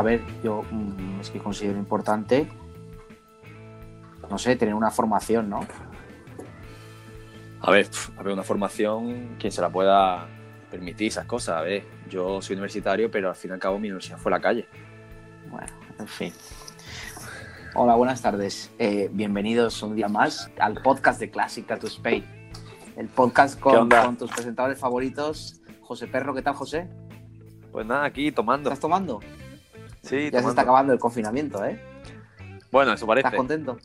A ver, yo mm, es que considero importante, no sé, tener una formación, ¿no? A ver, a ver, una formación, quien se la pueda permitir esas cosas. A ver, yo soy universitario, pero al fin y al cabo mi universidad fue la calle. Bueno, en fin. Hola, buenas tardes. Eh, bienvenidos un día más al podcast de Clásica to Spain. El podcast con, con, tus presentadores favoritos. José Perro, ¿qué tal, José? Pues nada, aquí tomando. ¿Estás tomando? Sí, Ya se está acabando el confinamiento, ¿eh? Bueno, eso parece. ¿Estás contento?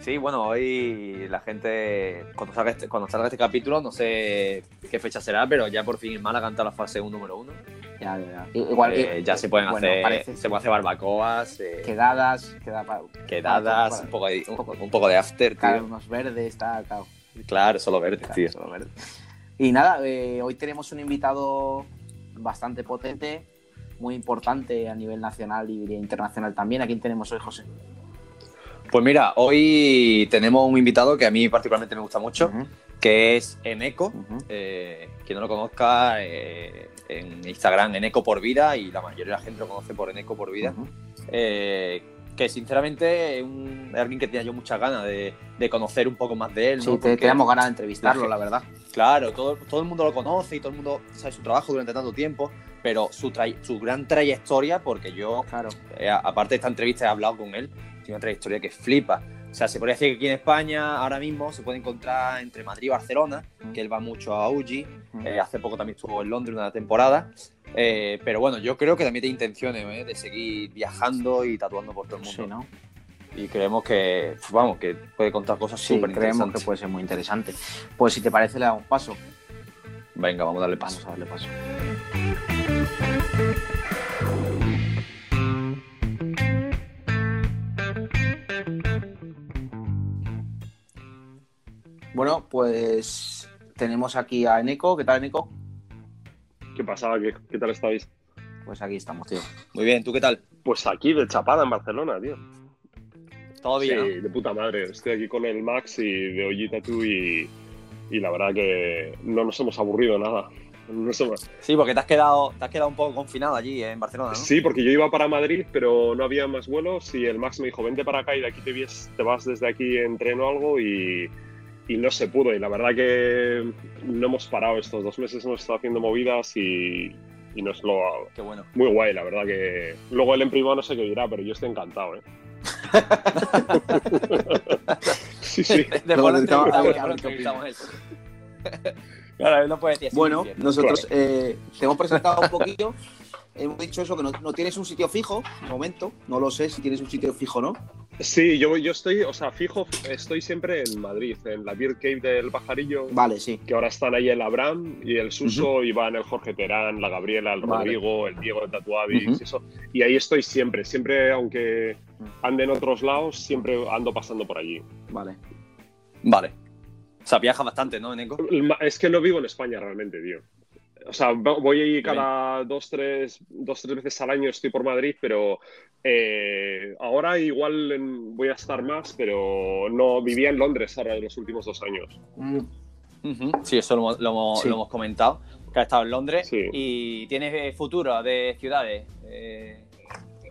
Sí, bueno, hoy la gente, cuando salga, este, cuando salga este capítulo, no sé qué fecha será, pero ya por fin en Málaga canta la fase 1 número 1. Ya, ya, ya. Igual, Eh, ya se pueden bueno, hacer, parece- se pueden hacer barbacoas, eh, Quedadas, queda para, quedadas, para- un poco, de, un, un poco de after, tío. claro, unos verdes, está, claro. Claro, solo verdes, Claro, tío. solo verde. Y nada, eh, hoy tenemos un invitado bastante potente, muy importante a nivel nacional y internacional también. ¿A quién tenemos hoy, José? Pues mira, hoy tenemos un invitado que a mí particularmente me gusta mucho, Ujú, que es Eneco. ujú. Eh, quien no lo conozca, eh, en Instagram, Eneco por vida, y la mayoría de la gente lo conoce por Eneco por vida. Ujú. Eh, que sinceramente es, un- alguien que tenía yo muchas ganas de, de conocer un poco más de él. ¿no? Sí, te, Porque, teníamos ganas de entrevistarlo, la la verdad. Claro, todo, todo el mundo lo conoce y todo el mundo sabe su trabajo durante tanto tiempo, pero su, su gran trayectoria, porque yo, Claro. eh, aparte de esta entrevista, he hablado con él, tiene una trayectoria que flipa. O sea, se podría decir que aquí en España ahora mismo se puede encontrar entre Madrid y Barcelona, que él va mucho a Uji, Ujú. eh, hace poco también estuvo en Londres una temporada. Eh, pero bueno, yo creo que también tiene intenciones ¿eh? de seguir viajando y tatuando por todo el mundo. Sí, ¿no? Y creemos que, vamos, que puede contar cosas Sí, súper creemos que puede ser muy interesante. Pues si te parece, le damos paso. Venga, vamos a darle paso. Vamos a darle paso. Bueno, pues tenemos aquí a Eneco. ¿Qué tal, Eneco? ¿Qué pasaba? ¿Qué, qué tal estáis? Pues aquí estamos, tío. Muy bien, ¿tú qué tal? Pues aquí de chapada en Barcelona, tío. ¿Todo bien? Sí, de puta madre. Estoy aquí con el Max y de Oji Tattoo y, y la verdad que no nos hemos aburrido nada. No nos hemos- Sí, porque te has quedado, te has quedado un poco confinado allí en Barcelona, ¿no? Sí, porque yo iba para Madrid, pero no había más vuelos y el Max me dijo, vente para acá y de aquí te, vies- te vas desde aquí en tren o algo y, y no se pudo. Y la verdad que no hemos parado estos dos meses, hemos estado haciendo movidas y, y nos lo... Qué bueno. Muy guay, la verdad que... Luego él en privado no sé qué dirá, pero yo estoy encantado, ¿eh? sí, sí. Claro, él no puede decir. Bueno, nosotros eh, te hemos presentado un poquillo. Hemos dicho eso, que no, no tienes un sitio fijo, de momento. No lo sé si tienes un sitio fijo o no. Sí, yo, yo estoy, o sea, fijo, estoy siempre en Madrid, en la Beer Cave del Pajarillo, Vale, sí. que ahora están ahí el Abraham y el Suso, y van el Jorge Terán, la Gabriela, el Vale. Rodrigo, el Diego de Tatuavis, Ujú. y eso. Y ahí estoy siempre, siempre, aunque ande en otros lados, siempre ando pasando por allí. Vale. Vale. O sea, viaja bastante, ¿no, Eneco? Es que no vivo en España realmente, tío. O sea, vo- voy ahí cada dos tres, dos, tres veces al año, estoy por Madrid, pero eh, ahora igual en- voy a estar más, pero no vivía en Londres ahora en los últimos dos años. Mm, Sí, eso lo, hemos- lo hemos- Sí. lo hemos comentado, que has estado en Londres. Sí. ¿Y tienes eh, futuro de ciudades? Eh,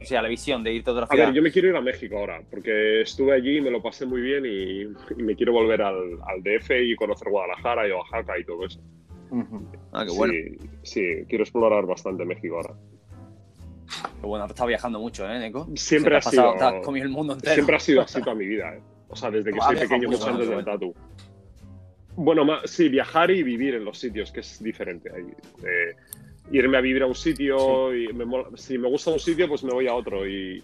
o sea, la visión de irte a otra A ciudad. ver, yo me quiero ir a México ahora, porque estuve allí y me lo pasé muy bien y, y me quiero volver al, al DF y conocer Guadalajara y Oaxaca y todo eso. Ah, qué bueno. Sí, sí, quiero explorar bastante México ahora. Qué bueno, has estado viajando mucho, ¿eh, Eneco? Siempre ha pasado, sido- te has comido el mundo entero. Siempre ha sido así toda mi vida, ¿eh? O sea, desde que Ha soy pequeño, mucho, antes del tatu. Bueno, ma- sí, viajar y vivir en los sitios, que es diferente. Eh, irme a vivir a un sitio y me mola- si me gusta un sitio, pues me voy a otro. Y,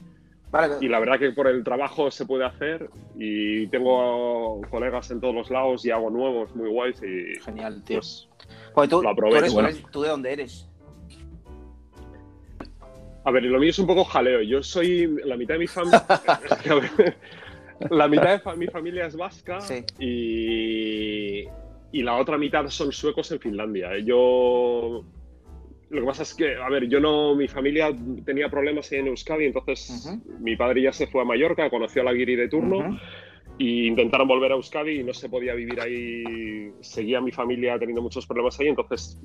Vale, y la verdad que por el trabajo se puede hacer y tengo colegas en todos los lados y hago nuevos muy guays y genial, tío. pues Pues tú, lo tú aprovecho, eres- bueno. eres- ¿tú de dónde eres? A ver, lo mío es un poco jaleo. Yo soy la mitad de mi familia. la mitad de fa- mi familia es vasca Sí. y, y la otra mitad son suecos en Finlandia. Yo. Lo que pasa es que, a ver, yo no. Mi familia tenía problemas en Euskadi, entonces Ujú. mi padre ya se fue a Mallorca, conoció a la guiri de turno Ujú. y intentaron volver a Euskadi y no se podía vivir ahí. Seguía mi familia teniendo muchos problemas ahí, entonces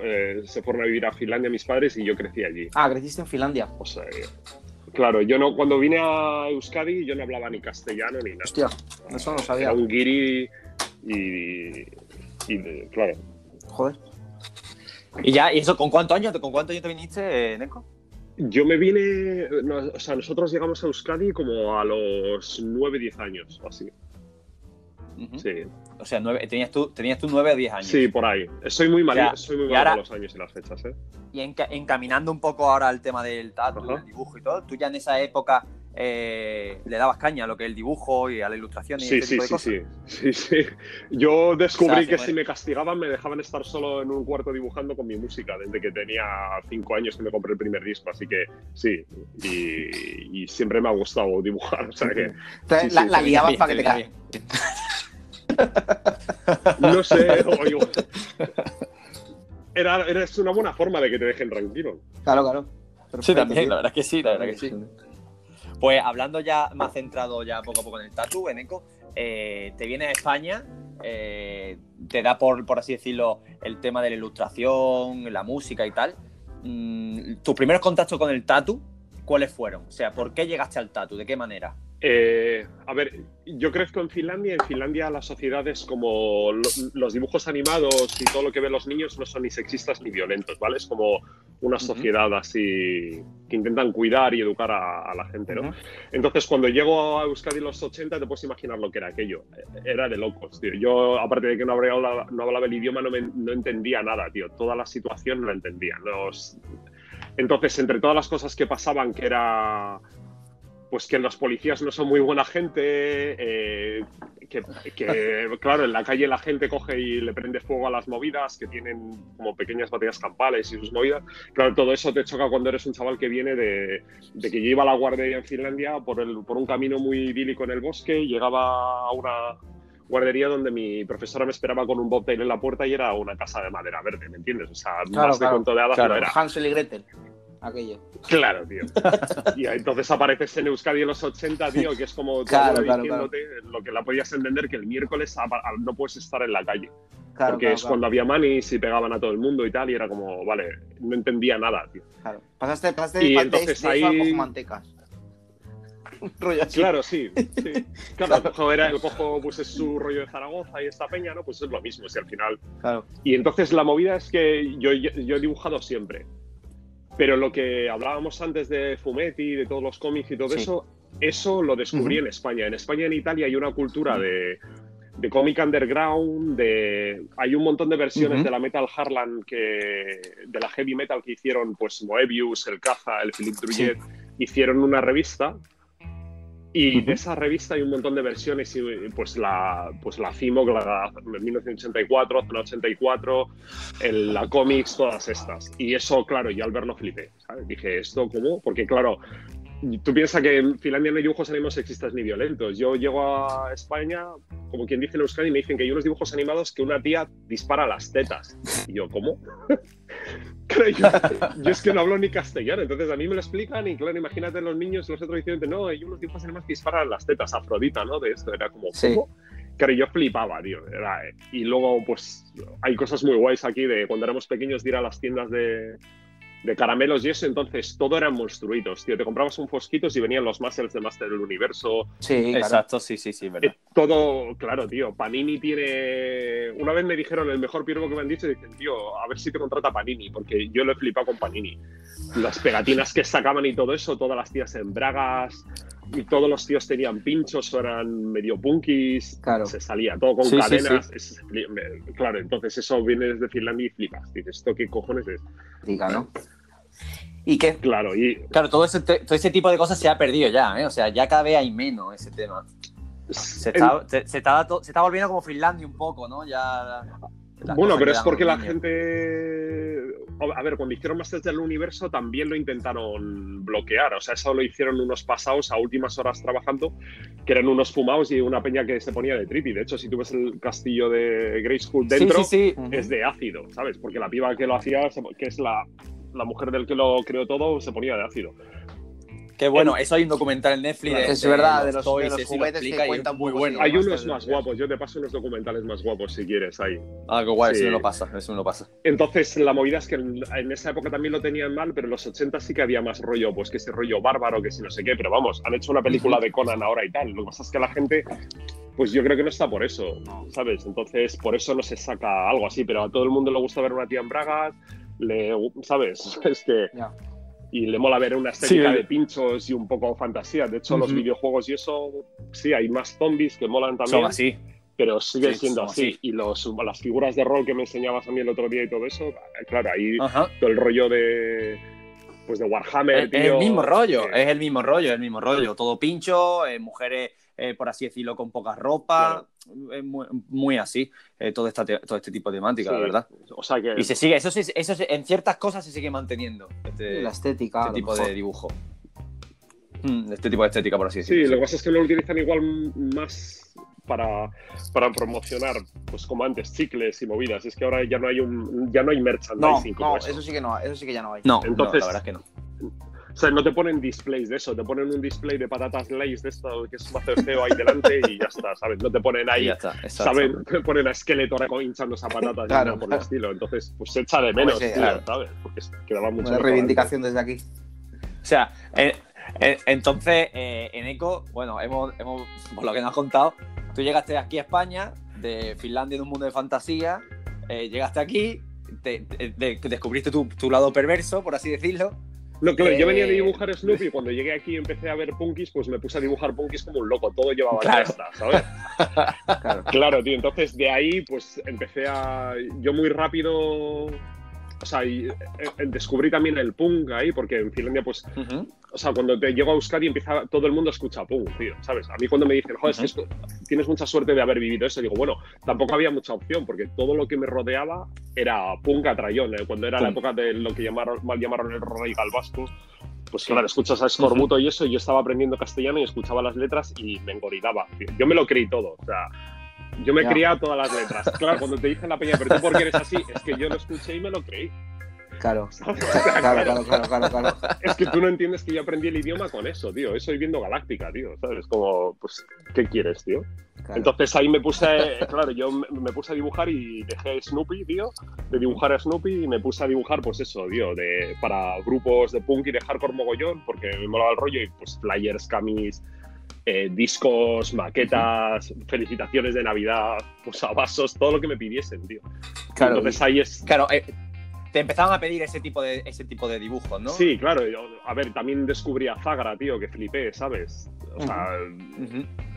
eh, se fueron a vivir a Finlandia mis padres y yo crecí allí. Ah, creciste en Finlandia. O sea, claro, yo no, cuando vine a Euskadi yo no hablaba ni castellano ni nada. Hostia, eso no sabía. Era un guiri y, y claro. Joder. ¿Y ya? ¿Y eso con cuántos años, con cuántos años te viniste, Neko? Yo me vine, o sea, nosotros llegamos a Euskadi como a los 9, 10 años o así. Sí. O sea, tenías, tú, tenías tú 9 o 10 años. Sí, por ahí. Soy muy mal, soy muy malo con los años y las fechas, ¿eh? Y encaminando un poco ahora al tema del tatu, del dibujo y todo, tú ya en esa época eh, le dabas caña a lo que es el dibujo y a la ilustración y sí, ese sí, tipo de sí, cosas. sí, sí, sí. Yo descubrí que si me castigaban me dejaban estar solo en un cuarto dibujando con mi música desde que tenía cinco años que me compré el primer disco, así que sí, y, siempre me ha gustado dibujar, o sea que... la, la liabas para que te No sé, era, era una buena forma de que te dejen tranquilo. Claro, claro. sí, también, la verdad que sí, la verdad que sí. Pues hablando ya más centrado ya poco a poco en el tatu, en Eco, eh, te vienes a España, eh, te da por, por así decirlo el tema de la ilustración, la música y tal. Mm, ¿Tus primeros contactos con el tatu, cuáles fueron? O sea, ¿por qué llegaste al tatu? ¿De qué manera? Eh, a ver, yo crezco en Finlandia. En Finlandia las sociedades como los dibujos animados y todo lo que ven los niños no son ni sexistas ni violentos, ¿vale? Es como una sociedad así que intentan cuidar y educar a, la gente, ¿no? Entonces, cuando llego a Euskadi en los 80, te puedes imaginar lo que era aquello. Era de locos, tío. Yo, aparte de que no hablaba, no hablaba el idioma, no, no entendía nada, tío. Toda la situación no la entendía. Entonces, entre todas las cosas que pasaban, que era pues que los policías no son muy buena gente, eh, que, claro, en la calle la gente coge y le prende fuego a las movidas, que tienen como pequeñas baterías campales y sus movidas. Claro, todo eso te choca cuando eres un chaval que viene de, que yo iba a la guardería en Finlandia por, el, por un camino muy idílico en el bosque, llegaba a una guardería donde mi profesora me esperaba con un bobtail en la puerta y era una casa de madera verde, ¿me entiendes? O sea, más de cuento de hadas era. Hansel y Gretel aquello. Claro, tío. y entonces apareces en Euskadi en los 80, tío, que es como claro, diciéndote lo que la podías entender, que el miércoles no puedes estar en la calle. porque es cuando había manis y pegaban a todo el mundo y tal, y era como, vale, no entendía nada, tío. Claro. Pasaste, pasaste y entonces ahí... cojo mantecas. Claro, sí. sí. Claro, cojo, era, el cojo pues es su rollo de Zaragoza y esta peña, ¿no? Pues es lo mismo, si al final. Claro. Y entonces la movida es que yo, yo he dibujado siempre. Pero lo que hablábamos antes de Fumetti, de todos los cómics y todo eso, eso lo descubrí en España. En España y en Italia hay una cultura de, de cómic underground, de hay un montón de versiones de la metal Harlan que de la heavy metal que hicieron pues Moebius, el Caza, el Philippe Druillet, hicieron una revista y de esa revista hay un montón de versiones, y pues la, pues la CIMOC, la 1984, Zona 84, el, la Comics, todas estas. Y eso, claro, yo al verlo flipé. Dije, ¿esto cómo? Porque, claro, tú piensas que en Finlandia no hay dibujos animados sexistas ni violentos. Yo llego a España, como quien dice en Euskadi, y me dicen que hay unos dibujos animados que una tía dispara las tetas. Y yo, ¿cómo? yo, es que no hablo ni castellano, entonces a mí me lo explican y claro, imagínate los niños, los otros diciendo, no, hay unos tipos más que disparan las tetas, Afrodita, ¿no? De esto, era como, ¿cómo? Claro, yo flipaba, tío. y luego, pues, hay cosas muy guays aquí de cuando éramos pequeños de ir a las tiendas de, de caramelos y eso, entonces todo eran monstruitos, tío. Te comprabas un fosquito y venían los Masters de Master del Universo. Sí, exacto, sí, sí, sí, verdad. Eh, todo, claro, tío. Panini tiene. Una vez me dijeron el mejor piervo que me han dicho, dicen, tío, a ver si te contrata Panini, porque yo lo he flipado con Panini. Las pegatinas que sacaban y todo eso, todas las tías en bragas, y todos los tíos tenían pinchos o eran medio punkis, claro. se salía todo con cadenas. claro, entonces eso viene desde Finlandia y flipas. Dices, ¿esto qué cojones es? Diga, ¿no? ¿Y qué? Claro, y... Claro, todo ese, todo ese tipo de cosas se ha perdido ya, ¿eh? O sea, ya cada vez hay menos ese tema. Se está, se, está, se está volviendo como Finlandia un poco, ¿no? Ya... Bueno, pero es porque la gente. A ver, cuando hicieron Masters del Universo también lo intentaron bloquear. O sea, eso lo hicieron unos pasados a últimas horas trabajando, que eran unos fumados y una peña que se ponía de trip. Y de hecho, si tú ves el castillo de Grayskull dentro, es de ácido, ¿sabes? Porque la piba que lo hacía, que es la, la mujer del que lo creó todo, se ponía de ácido. Qué bueno, eso hay un documental en Netflix. es verdad, de los, juguetes que cuentan muy bueno. Hay unos más guapos, yo te paso unos documentales más guapos si quieres ahí. Ah, qué guay, eso me lo pasa, eso me lo pasa. Entonces, la movida es que en, esa época también lo tenían mal, pero en los 80 sí que había más rollo, pues que ese rollo bárbaro, que si no sé qué, pero vamos, han hecho una película de Conan ahora y tal. Lo que pasa es que la gente pues yo creo que no está por eso, ¿sabes? Entonces, por eso no se saca algo así, pero a todo el mundo le gusta ver una tía en bragas, le, ¿sabes? Es que... Y le mola ver una estética de pinchos y un poco fantasía. De hecho, los videojuegos y eso, sí, hay más zombies que molan también. Son así. Pero sigue siendo así. Y los, las figuras de rol que me enseñabas a mí el otro día y todo eso, claro, ahí todo el rollo de pues de Warhammer, es, el mismo rollo, es el mismo rollo, es el mismo rollo. Todo pincho, eh, mujeres eh, por así decirlo, con poca ropa. Es muy, así, eh, todo, esta todo este tipo de temática, la verdad. O sea que... Y se sigue, eso, eso en ciertas cosas se sigue manteniendo. Este, la estética. Este tipo de dibujo. Mm, este tipo de estética, por así decirlo. Sí, lo que pasa es que lo utilizan igual más para, para, promocionar, pues como antes, chicles y movidas. Es que ahora ya no hay un ya no hay merchandising. No, no eso. sí que no, eso sí que ya no hay. No, entonces la verdad es que no. O sea, no te ponen displays de eso, te ponen un display de patatas Lays de esto, que es un feo ahí delante y ya está, ¿sabes? No te ponen ahí, ¿sabes? No te ponen a esqueleto hinchando esa patata claro, por el estilo. Entonces, pues se echa de menos, ¿sabes? Porque quedaba mucho. Una reivindicación desde aquí. O sea, eh, eh, entonces, eh, en ECO, bueno, hemos, hemos, por lo que nos has contado, tú llegaste aquí a España, de Finlandia en un mundo de fantasía, llegaste aquí, te, descubriste tu, tu lado perverso, por así decirlo, no, claro, yo venía de eh, dibujar Snoopy y cuando llegué aquí y empecé a ver punkis, pues me puse a dibujar punkis como un loco, todo llevaba claro. ¿sabes? claro. claro, tío, entonces de ahí pues empecé a... Yo muy rápido o sea, y, eh, eh, descubrí también el punk ahí, porque en Finlandia, pues, o sea, cuando te llego a Euskadi empieza todo el mundo a escuchar punk, tío, ¿sabes? A mí cuando me dicen, joder, es que tienes mucha suerte de haber vivido eso, digo, bueno, tampoco había mucha opción, porque todo lo que me rodeaba era punk a trayón, ¿eh? cuando era la época de lo que llamaron, mal llamaron el radical vasco, pues claro, escuchas a Escorbuto y eso, y yo estaba aprendiendo castellano y escuchaba las letras y me engorilaba. Yo me lo creí todo, o sea, yo me criaba todas las letras. Claro, cuando te dicen la peña, pero tú por qué eres así, es que yo lo escuché y me lo creí. Claro. claro, claro, claro, claro, Es que tú no entiendes que yo aprendí el idioma con eso, tío. Eso y viendo Galáctica, tío. ¿Sabes? Como, pues, ¿qué quieres, tío? Entonces ahí me puse, claro, yo me puse a dibujar y dejé Snoopy, tío, de dibujar a Snoopy y me puse a dibujar, pues eso, tío, de, para grupos de punk y de hardcore mogollón, porque me molaba el rollo y pues flyers, camis, eh, discos, maquetas, felicitaciones de Navidad, pues vasos, todo lo que me pidiesen, tío. Claro, Entonces ahí es. Claro, eh, te empezaban a pedir ese tipo de ese tipo de dibujos, ¿no? Sí, claro. a ver, también descubrí a Zagra, tío, que flipé, ¿sabes? O sea,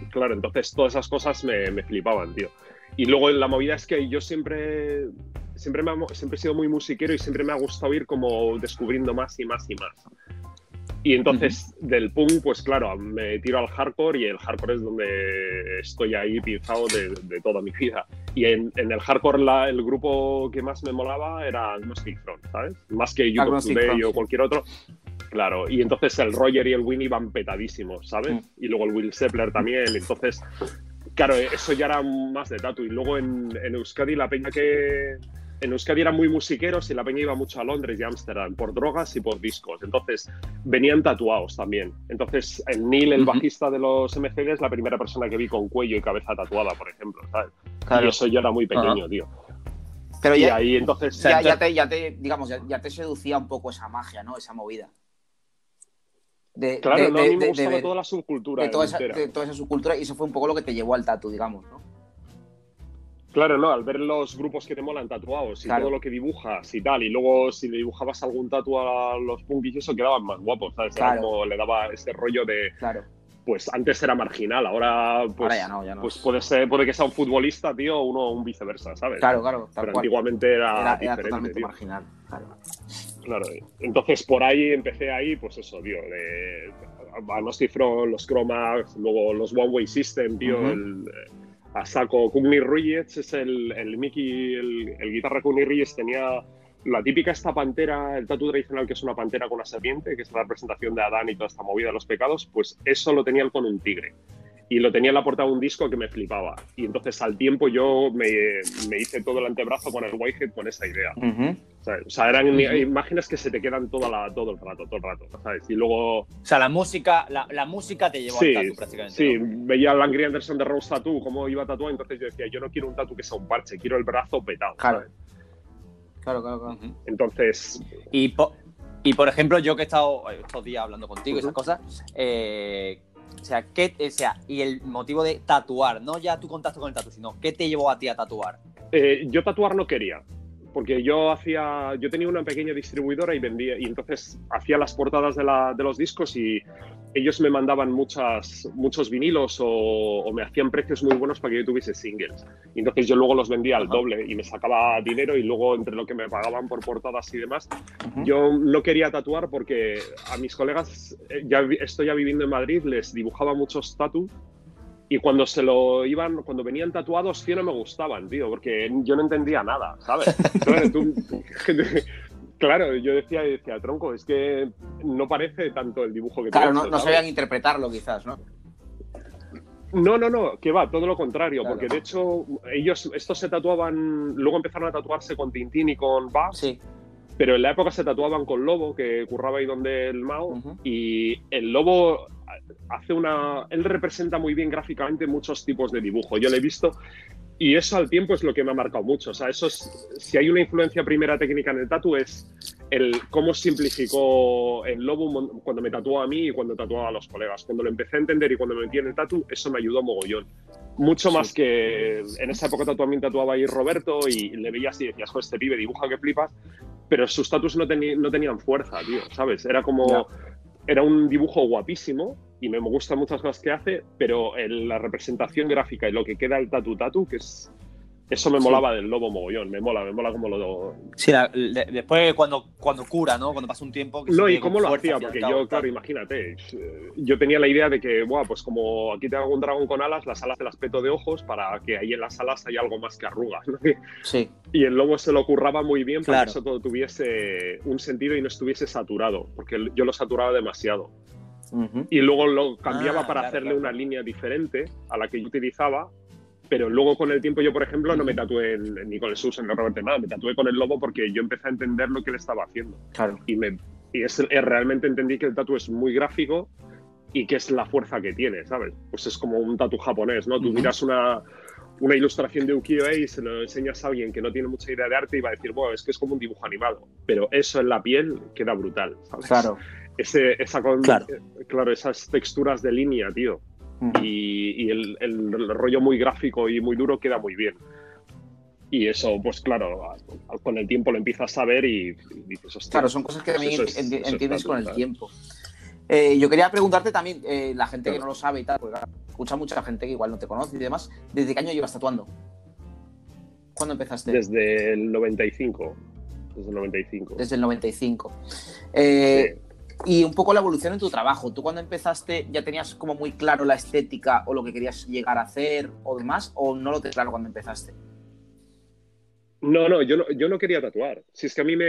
claro, entonces todas esas cosas me, me, flipaban, tío. Y luego la movida es que yo siempre, siempre, me siempre he sido muy musiquero y siempre me ha gustado ir como descubriendo más y más y más. Y entonces del punk, pues claro, me tiro al hardcore y el hardcore es donde estoy ahí pinzado de, toda mi vida. Y en, el hardcore la, el grupo que más me molaba era Agnostic Front, ¿sabes? Más que You Today o cualquier otro. Claro, y entonces el Roger y el Winnie van petadísimos, ¿sabes? Mm. Y luego el Will Sepler también. Entonces, claro, eso ya era más de tatu. Y luego en, en Euskadi la peña que, en Euskadi eran muy musiqueros y la peña iba mucho a Londres y Ámsterdam por drogas y por discos. Entonces venían tatuados también. Entonces el Neil, el bajista de los MCD, es la primera persona que vi con cuello y cabeza tatuada, por ejemplo. ¿sabes? Y eso yo era muy pequeño, tío. Pero ya, ahí entonces. Ya, te, ya te, digamos, ya, te seducía un poco esa magia, ¿no? Esa movida. claro, no, a mí me gustaba toda la subcultura. De toda, esa, de toda esa subcultura y eso fue un poco lo que te llevó al tatu, digamos, ¿no? Claro, no, al ver los grupos que te molan tatuados y todo lo que dibujas y tal, y luego si le dibujabas algún tatu a los punkis, eso quedaban más guapos, ¿sabes? como le daba ese rollo de. Claro. Pues antes era marginal, ahora pues, ya no, ya no. pues puede ser, puede que sea un futbolista, tío, o uno un viceversa, ¿sabes? Claro, claro. Pero antiguamente era, diferente, totalmente marginal, claro. Claro, entonces por ahí empecé ahí, pues eso, tío, de, a los Chromax, luego los One Way System, tío, el, a saco. Kugni Reyes es el, el Mickey, el, guitarra Kugni Reyes tenía la típica esta pantera, el tatu tradicional que es una pantera con una serpiente, que es la representación de Adán y toda esta movida de los pecados, pues eso lo tenía con un tigre. Y lo tenía en la portada de un disco que me flipaba. Y entonces al tiempo yo me, me hice todo el antebrazo con el Whitehead con esa idea. O sea, eran imágenes que se te quedan toda la, todo el rato, todo el rato, ¿sabes? Y luego... O sea, la música, la, música te llevó sí, al tatu prácticamente. Sí, veía a Langry Anderson de Rose Tattoo, cómo iba a tatuar, entonces yo decía, yo no quiero un tatu que sea un parche, quiero el brazo petado. Claro. Claro, claro, claro. Entonces... Y, y por ejemplo, yo que he estado estos días hablando contigo y esas cosas, eh, o sea, ¿qué, o sea, y el motivo de tatuar, no ya tu contacto con el tatu, sino ¿qué te llevó a ti a tatuar? Eh, yo tatuar no quería porque yo hacía, yo tenía una pequeña distribuidora y vendía, y entonces hacía las portadas de, la, de los discos y ellos me mandaban muchas, muchos vinilos o, me hacían precios muy buenos para que yo tuviese singles. Y entonces yo luego los vendía al doble y me sacaba dinero y luego entre lo que me pagaban por portadas y demás, yo no quería tatuar porque a mis colegas, eh, ya estoy ya viviendo en Madrid, les dibujaba muchos tatu y cuando se lo iban, cuando venían tatuados, sí no me gustaban, tío, porque yo no entendía nada, ¿sabes? claro, yo decía, decía, tronco, es que no parece tanto el dibujo que Claro, no, no sabían interpretarlo quizás, ¿no? No, no, no, que va, todo lo contrario, porque de hecho ellos, estos se tatuaban, luego empezaron a tatuarse con Tintín y con Bass, sí. pero en la época se tatuaban con Lobo, que curraba ahí donde el Mao, y el Lobo hace una. Él representa muy bien gráficamente muchos tipos de dibujo. Yo lo he visto y eso al tiempo es lo que me ha marcado mucho. O sea, eso es, si hay una influencia primera técnica en el tatu es el cómo simplificó el lobo cuando me tatuó a mí y cuando tatuaba a los colegas. Cuando lo empecé a entender y cuando me metí en el tatu, eso me ayudó mogollón. Mucho más que en esa época también tatuaba ahí Roberto y le veías y decías, joder, este pibe dibuja que flipas, pero sus tatus no, no tenían fuerza, tío, ¿sabes? Era como era un dibujo guapísimo y me gustan muchas cosas que hace, pero la representación gráfica y lo que queda el tatu tatu, que es eso me molaba del lobo mogollón, me mola, me mola como lo. Sí, después cuando, cuando cura, ¿no? Cuando pasa un tiempo. no, y cómo lo hacía, porque yo, claro, imagínate, yo tenía la idea de que, buah, pues como aquí tengo un dragón con alas, las alas te las peto de ojos para que ahí en las alas haya algo más que arrugas, ¿no? Sí. Y el lobo se lo curraba muy bien para que eso todo tuviese un sentido y no estuviese saturado, porque yo lo saturaba demasiado. Y luego lo cambiaba ah, para hacerle una línea diferente a la que yo utilizaba pero luego con el tiempo yo, por ejemplo, no me tatué ni con el Susan, ni Robert nada, me tatué con el lobo porque yo empecé a entender lo que él estaba haciendo. Claro. Y, me, y es, realmente entendí que el tatu es muy gráfico y que es la fuerza que tiene, ¿sabes? Pues es como un tatu japonés, ¿no? Tú miras una, una ilustración de ukiyo-e y se lo enseñas a alguien que no tiene mucha idea de arte y va a decir, bueno, es que es como un dibujo animado. Pero eso en la piel queda brutal, ¿sabes? Claro. Ese, esa claro. claro, esas texturas de línea, tío y, el, rollo muy gráfico y muy duro queda muy bien. Y eso, pues claro, con el tiempo lo empiezas a ver y, dices, Claro, son cosas que también entiendes con el tiempo. Eh, yo quería preguntarte también, eh, la gente que no lo sabe y tal, porque escucha mucha gente que igual no te conoce y demás, ¿desde qué año llevas tatuando? ¿Cuándo empezaste? Desde el 95. Desde el 95. Desde el 95. Eh, y un poco la evolución en tu trabajo. ¿Tú cuando empezaste ya tenías como muy claro la estética o lo que querías llegar a hacer o demás? ¿O no lo tenías claro cuando empezaste? No, no yo, no, yo no quería tatuar. Si es que a mí me...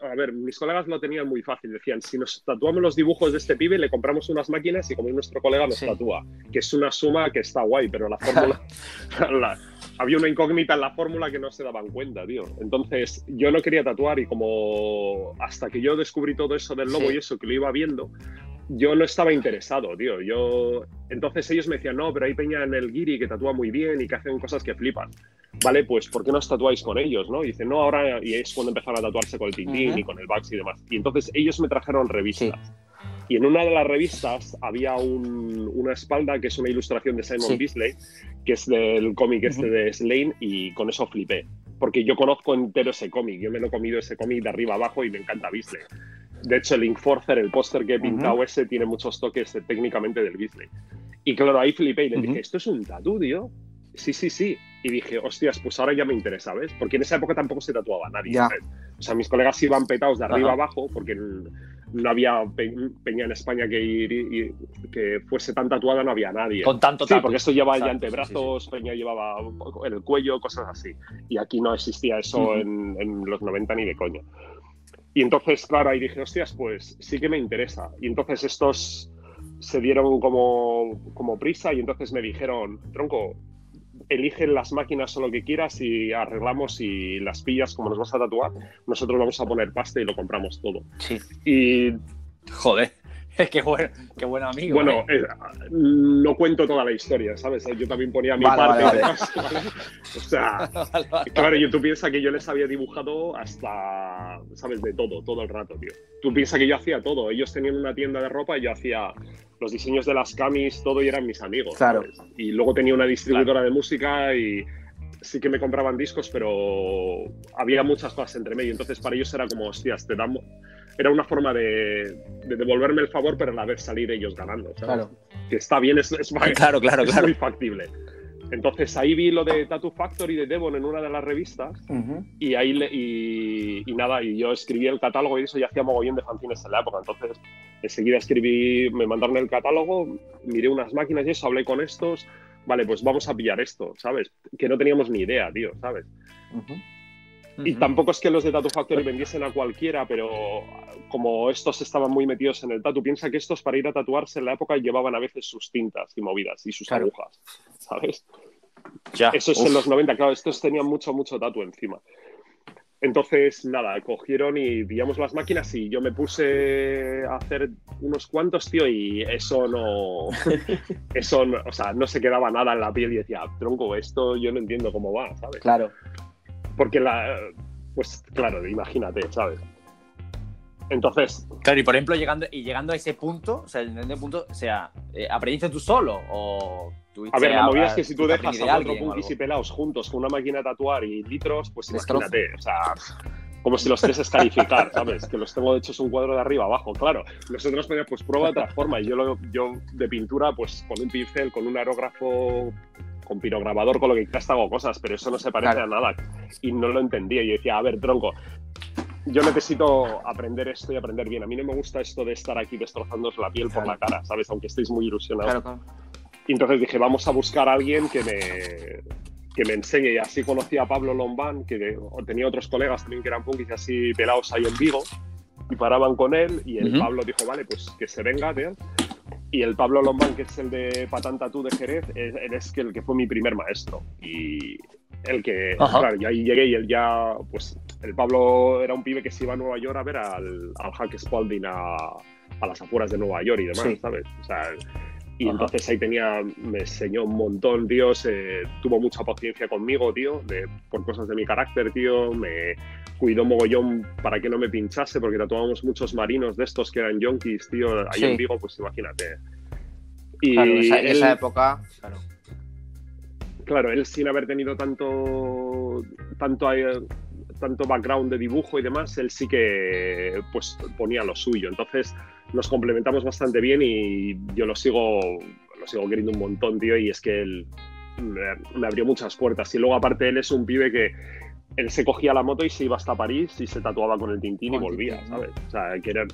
A ver, mis colegas lo tenían muy fácil. Decían, si nos tatuamos los dibujos de este pibe, le compramos unas máquinas y como nuestro colega nos tatúa. Que es una suma que está guay, pero la fórmula... había una incógnita en la fórmula que no se daban cuenta, tío. Entonces, yo no quería tatuar y como hasta que yo descubrí todo eso del lobo y eso, que lo iba viendo, yo no estaba interesado, tío. Yo... Entonces ellos me decían, no, pero hay peña en el Giri que tatúa muy bien y que hacen cosas que flipan. Vale, pues ¿por qué no os tatuáis con ellos, no? Y dicen, no, ahora... Y es cuando empezaron a tatuarse con el Tintín y con el Bax y demás. Y entonces ellos me trajeron revistas. Y en una de las revistas había una espalda que es una ilustración de Simon Beasley, que es del cómic este de Slane, y con eso flipé. Porque yo conozco entero ese cómic, yo me lo he comido ese cómic de arriba abajo y me encanta Beasley. De hecho, el Forcer, el póster que he pintado ese, tiene muchos toques técnicamente del Beasley. Y claro, ahí flipé y le dije, ¿esto es un tatu, tío? Sí, sí, sí. Y dije, hostias, pues ahora ya me interesa, ¿ves? Porque en esa época tampoco se tatuaba nadie. O sea, mis colegas iban petados de arriba abajo porque no había peña en España que, que fuese tan tatuada, no había nadie. Con tanto Sí, porque esto llevaba ya antebrazos, peña llevaba en el cuello, cosas así. Y aquí no existía eso en, los 90 ni de coño. Y entonces, claro, ahí dije, hostias, pues sí que me interesa. Y entonces estos se dieron como, como prisa y entonces me dijeron, tronco, eligen las máquinas o lo que quieras y arreglamos y las pillas como nos vas a tatuar. Nosotros vamos a poner pasta y lo compramos todo. Sí. Y. Joder. qué, buen, qué buen amigo. Bueno, ¿eh? eh, no cuento toda la historia, ¿sabes? Yo también ponía mi parte. O sea, claro, yo, tú piensas que yo les había dibujado hasta, ¿sabes? De todo, todo el rato, tío. Tú piensas que yo hacía todo. Ellos tenían una tienda de ropa y yo hacía los diseños de las camis, todo y eran mis amigos. Claro. Y luego tenía una distribuidora de música y sí que me compraban discos, pero había muchas cosas entre medio. Entonces para ellos era como, hostias, te damos era una forma de, devolverme el favor, pero a la vez salir ellos ganando. Claro. Que está bien, es, claro, claro, es muy factible. Entonces ahí vi lo de Tattoo Factory de Devon en una de las revistas y ahí y, y, nada, y yo escribí el catálogo y eso ya hacía mogollón de fanzines en la época. Entonces enseguida escribí, me mandaron el catálogo, miré unas máquinas y eso, hablé con estos, vale, pues vamos a pillar esto, ¿sabes? Que no teníamos ni idea, tío, ¿sabes? Y tampoco es que los de Tattoo Factory vendiesen a cualquiera, pero como estos estaban muy metidos en el tatu, piensa que estos para ir a tatuarse en la época llevaban a veces sus tintas y movidas y sus agujas, ¿sabes? Ya. Eso es en los 90, claro, estos tenían mucho, mucho tatu encima. Entonces, nada, cogieron y pillamos las máquinas y yo me puse a hacer unos cuantos, tío, y eso no. Eso, no, o sea, no se quedaba nada en la piel y decía, tronco, esto yo no entiendo cómo va, ¿sabes? Claro. Porque la. Pues claro, imagínate, ¿sabes? Entonces. Claro, y por ejemplo, llegando, y llegando a ese punto, o sea, en ese punto, o sea, eh, ¿aprendiste tú solo? O a ver, la movida es que si tú dejas a cuatro punkis y pelados juntos con una máquina de tatuar y litros, pues imagínate, o sea, como si los quieres escarificar, ¿sabes? Que los tengo hechos un cuadro de arriba abajo, claro. Nosotros podíamos, pues prueba de otra forma. Y yo, lo, yo de pintura, pues con un pincel, con un aerógrafo con pirograbador, con lo que quieras hago cosas, pero eso no se parece a nada. Y no lo entendía. Y decía, a ver, tronco, yo necesito aprender esto y aprender bien. A mí no me gusta esto de estar aquí destrozándoos la piel por la cara, ¿sabes? Aunque estéis muy ilusionados. Y entonces dije, vamos a buscar a alguien que me, que me enseñe. Y así conocí a Pablo Lombán, que tenía otros colegas también que eran punkis así pelados ahí en Vigo. Y paraban con él. Y el Pablo dijo, vale, pues que se venga, tío. Y el Pablo Lombán, que es el de Patanta Tú de Jerez, él es el que fue mi primer maestro. Y el que, claro, y ahí llegué y él ya, pues, el Pablo era un pibe que se iba a Nueva York a ver al, al Hack Spalding a, a, las afueras de Nueva York y demás, ¿sabes? O sea, y entonces ahí tenía, me enseñó un montón, tío, tuvo mucha paciencia conmigo, tío, de, por cosas de mi carácter, tío, me cuidó mogollón para que no me pinchase, porque tatuábamos muchos marinos de estos que eran yonkis, tío, ahí en Vigo, pues imagínate. Y claro, esa, esa época, claro. Claro, él sin haber tenido tanto, tanto, tanto background de dibujo y demás, él sí que pues ponía lo suyo. Entonces nos complementamos bastante bien y yo lo sigo, lo sigo queriendo un montón, tío, y es que él me, abrió muchas puertas. Y luego aparte él es un pibe que él se cogía la moto y se iba hasta París y se tatuaba con el Tintín y volvía, ¿sabes? O sea, que era,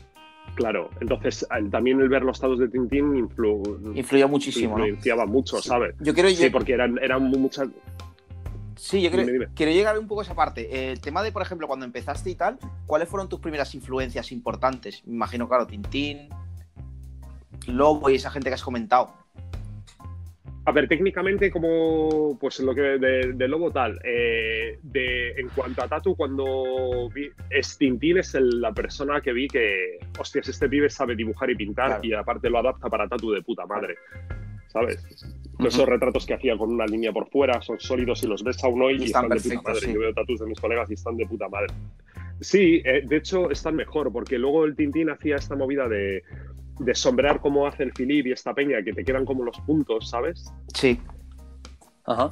Claro, entonces también el ver los estados de Tintín influyó muchísimo. Influenciaba mucho, ¿sabes? Yo quiero sí, porque eran, eran muchas. Sí, yo creo, quiero llegar un poco a esa parte. El tema de, por ejemplo, cuando empezaste y tal, ¿cuáles fueron tus primeras influencias importantes? Me imagino, claro, Tintín, Lobo y esa gente que has comentado. A ver, técnicamente, como pues lo que de, Lobo tal, eh, de, en cuanto a Tatu, cuando vi, es Tintín es la persona que vi que, hostias, este pibe sabe dibujar y pintar y aparte lo adapta para Tatu de puta madre, ¿sabes? Esos retratos que hacía con una línea por fuera son sólidos y los ves aún hoy y, están, de puta madre. Yo veo tatus de mis colegas y están de puta madre. Sí, eh, de hecho están mejor, porque luego el Tintín hacía esta movida de de sombrear como hace el Filip y esta peña, que te quedan como los puntos, ¿sabes? Sí. Ajá.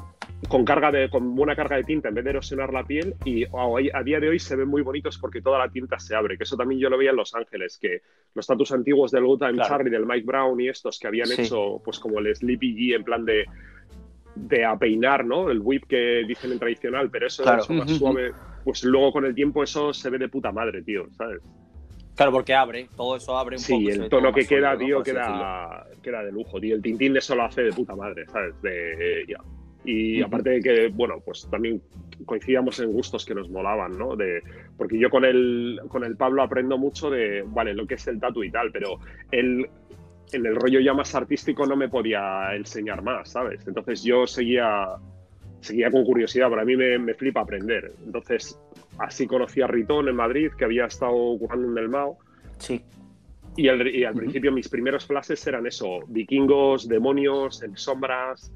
Con, carga de, con buena carga de tinta en vez de erosionar la piel y a día de hoy se ven muy bonitos porque toda la tinta se abre, que eso también yo lo veía en Los Ángeles, que los tatus antiguos del Good Time Charlie, del Mike Brown y estos que habían hecho pues como el Sleepy G en plan de de apeinar, ¿no? El whip que dicen en tradicional, pero eso, es más suave, pues luego con el tiempo eso se ve de puta madre, tío, ¿sabes? Claro, porque abre, todo eso abre un poco. Sí, el tono que queda, tío, queda, queda, de lujo, tío. El Tintín eso lo hace de puta madre, ¿sabes? De, Y aparte de que, bueno, pues también coincidíamos en gustos que nos molaban, ¿no? De, porque yo con el, con el Pablo aprendo mucho de, vale, lo que es el tatu y tal, pero él en el rollo ya más artístico no me podía enseñar más, ¿sabes? Entonces yo seguía seguía con curiosidad, para mí me, me, flipa aprender. Entonces, así conocí a Ritón en Madrid, que había estado jugando en el Mao. Sí. Y, al principio mis primeros flashes eran eso, vikingos, demonios, en sombras,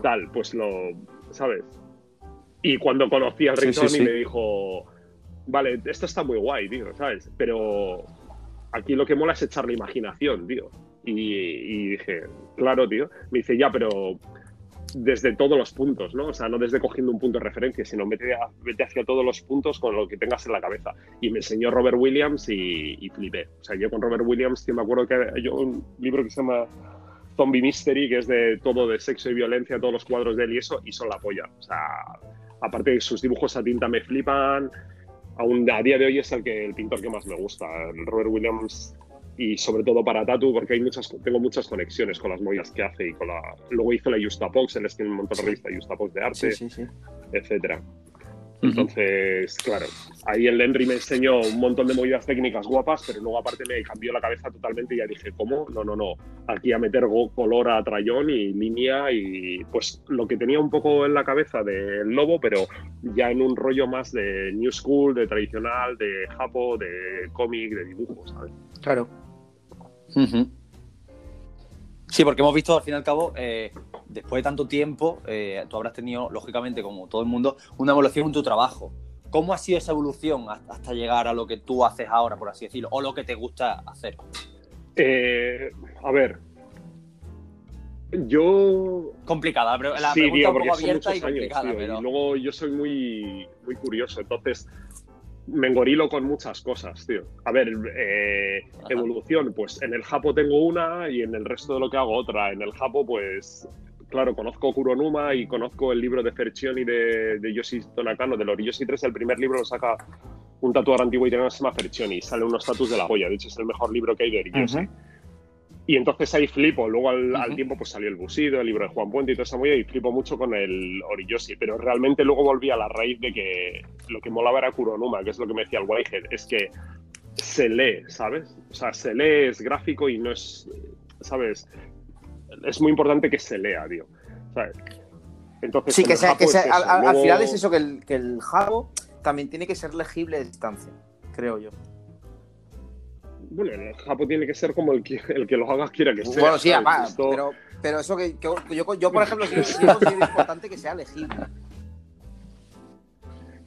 tal, pues lo, ¿sabes? Y cuando conocí al Ritón y me dijo, vale, esto está muy guay, tío, ¿sabes? Pero aquí lo que mola es echar la imaginación, tío. Y, dije, claro, tío. Me dice, ya, pero desde todos los puntos, ¿no? O sea, no desde cogiendo un punto de referencia, sino vete, hacia todos los puntos con lo que tengas en la cabeza. Y me enseñó Robert Williams y, y flipé. O sea, yo con Robert Williams, tío, me acuerdo que hay un libro que se llama Zombie Mystery, que es de todo de sexo y violencia, todos los cuadros de él y eso, y son la polla. O sea, aparte de sus dibujos a tinta me flipan, aún a día de hoy es el, que, el pintor que más me gusta, Robert Williams, y sobre todo para Tatu, porque hay muchas, tengo muchas conexiones con las movidas que hace y con la... Luego hizo la Justapox, él es que un montón de revista Justapox de arte, sí, sí, etcétera. Entonces, claro, ahí el Henry me enseñó un montón de movidas técnicas guapas, pero luego aparte me cambió la cabeza totalmente y ya dije, ¿cómo? No, no, no. Aquí a meter color a trayón y línea y pues lo que tenía un poco en la cabeza del lobo, pero ya en un rollo más de new school, de tradicional, de japo, de cómic, de dibujos, ¿sabes? Claro. Sí, porque hemos visto al fin y al cabo, eh, después de tanto tiempo, eh, tú habrás tenido, lógicamente, como todo el mundo, una evolución en tu trabajo. ¿Cómo ha sido esa evolución hasta llegar a lo que tú haces ahora, por así decirlo, o lo que te gusta hacer? Eh, a ver, yo. Complicada, la sí, pregunta un poco abierta y complicada. pero... Y luego yo soy muy, muy curioso, entonces me engorilo con muchas cosas, tío. A ver, eh, evolución, pues en el Japo tengo una y en el resto de lo que hago otra. En el Japo, pues, claro, conozco Kuronuma y conozco el libro de Ferchioni de, de Yoshi Tonakano, del Oriyoshi 3. El primer libro lo saca un tatuador antiguo italiano que se llama Ferchioni. Sale unos tatus de la joya. De hecho, es el mejor libro que hay de Oriyoshi. Y entonces ahí flipo. Luego al, tiempo pues salió el Busido, el libro de Juan Puente y toda esa movida y flipo mucho con el Oriyoshi. Pero realmente luego volví a la raíz de que lo que molaba era Kuronuma, que es lo que me decía el Whitehead. Es que se lee, ¿sabes? O sea, se lee, es gráfico y no es, ¿sabes? Es muy importante que se lea, tío. ¿Sabes? Entonces, sí, que, sea, que sea, al, final es eso, que el, que el Jabo también tiene que ser legible a distancia, creo yo bueno, el Japo tiene que ser como el que, el que lo haga quiera que sea. Bueno, sí, además, pero, pero, eso que, yo, yo, por ejemplo, sí, sí considero importante que sea legible.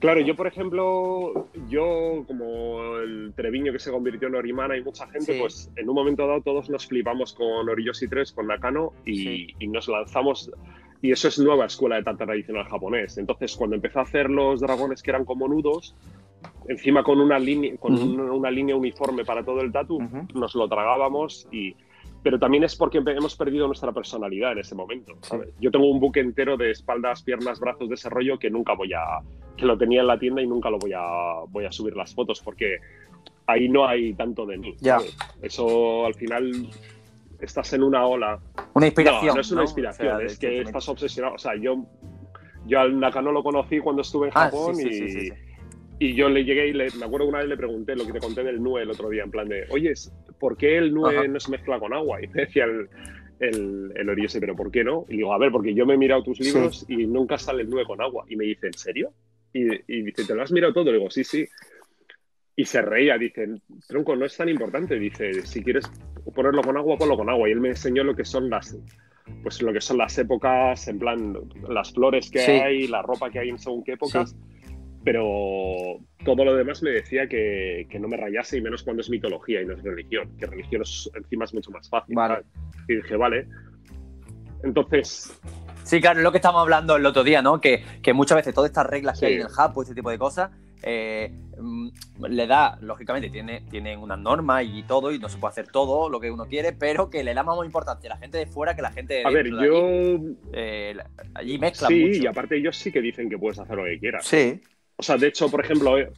Claro, yo por ejemplo, yo como el Treviño que se convirtió en Orimana y mucha gente, pues en un momento dado todos nos flipamos con Oriyoshi 3, con Nakano y, y, nos lanzamos. Y eso es nueva escuela de tanta tradicional japonés. Entonces, cuando empezó a hacer los dragones que eran como nudos, encima con una línea, con una, línea uniforme para todo el tatu, nos lo tragábamos y pero también es porque hemos perdido nuestra personalidad en ese momento. Yo tengo un buque entero de espaldas, piernas, brazos, desarrollo que nunca voy a, que lo tenía en la tienda y nunca lo voy a, voy a subir las fotos porque ahí no hay tanto de mí. Eso al final estás en una ola. Una inspiración. No, no es una inspiración, es que estás obsesionado. O sea, yo, yo al Nakano lo conocí cuando estuve en ah, Japón y y yo le llegué y le, me acuerdo que una vez le pregunté lo que te conté del NUE el otro día, en plan de, oye, ¿por qué el NUE no se mezcla con agua? Y me decía el, el, el pero ¿por qué no? Y digo, a ver, porque yo me he mirado tus libros y nunca sale el NUE con agua. Y me dice, ¿en serio? Y, y dice, ¿te lo has mirado todo? Le digo, sí, sí. Y se reía, dice, tronco, no es tan importante. Dice, si quieres ponerlo con agua, ponlo con agua. Y él me enseñó lo que son las, pues lo que son las épocas, en plan, las flores que hay, la ropa que hay en según qué épocas pero todo lo demás me decía que, no me rayase y menos cuando es mitología y no es religión, que religión encima es mucho más fácil. Y dije, vale. Entonces... Sí, claro, es lo que estamos hablando el otro día, ¿no? Que, muchas veces todas estas reglas que hay en el Japo, ese tipo de cosas, eh, mm, le da, lógicamente, tiene, tienen unas normas y todo, y no se puede hacer todo lo que uno quiere, pero que le da más importancia a la gente de fuera que la gente de A ver, yo. Eh, allí, mezcla sí, y aparte ellos sí que dicen que puedes hacer lo que quieras. Sí. O sea, de hecho, por ejemplo, eh,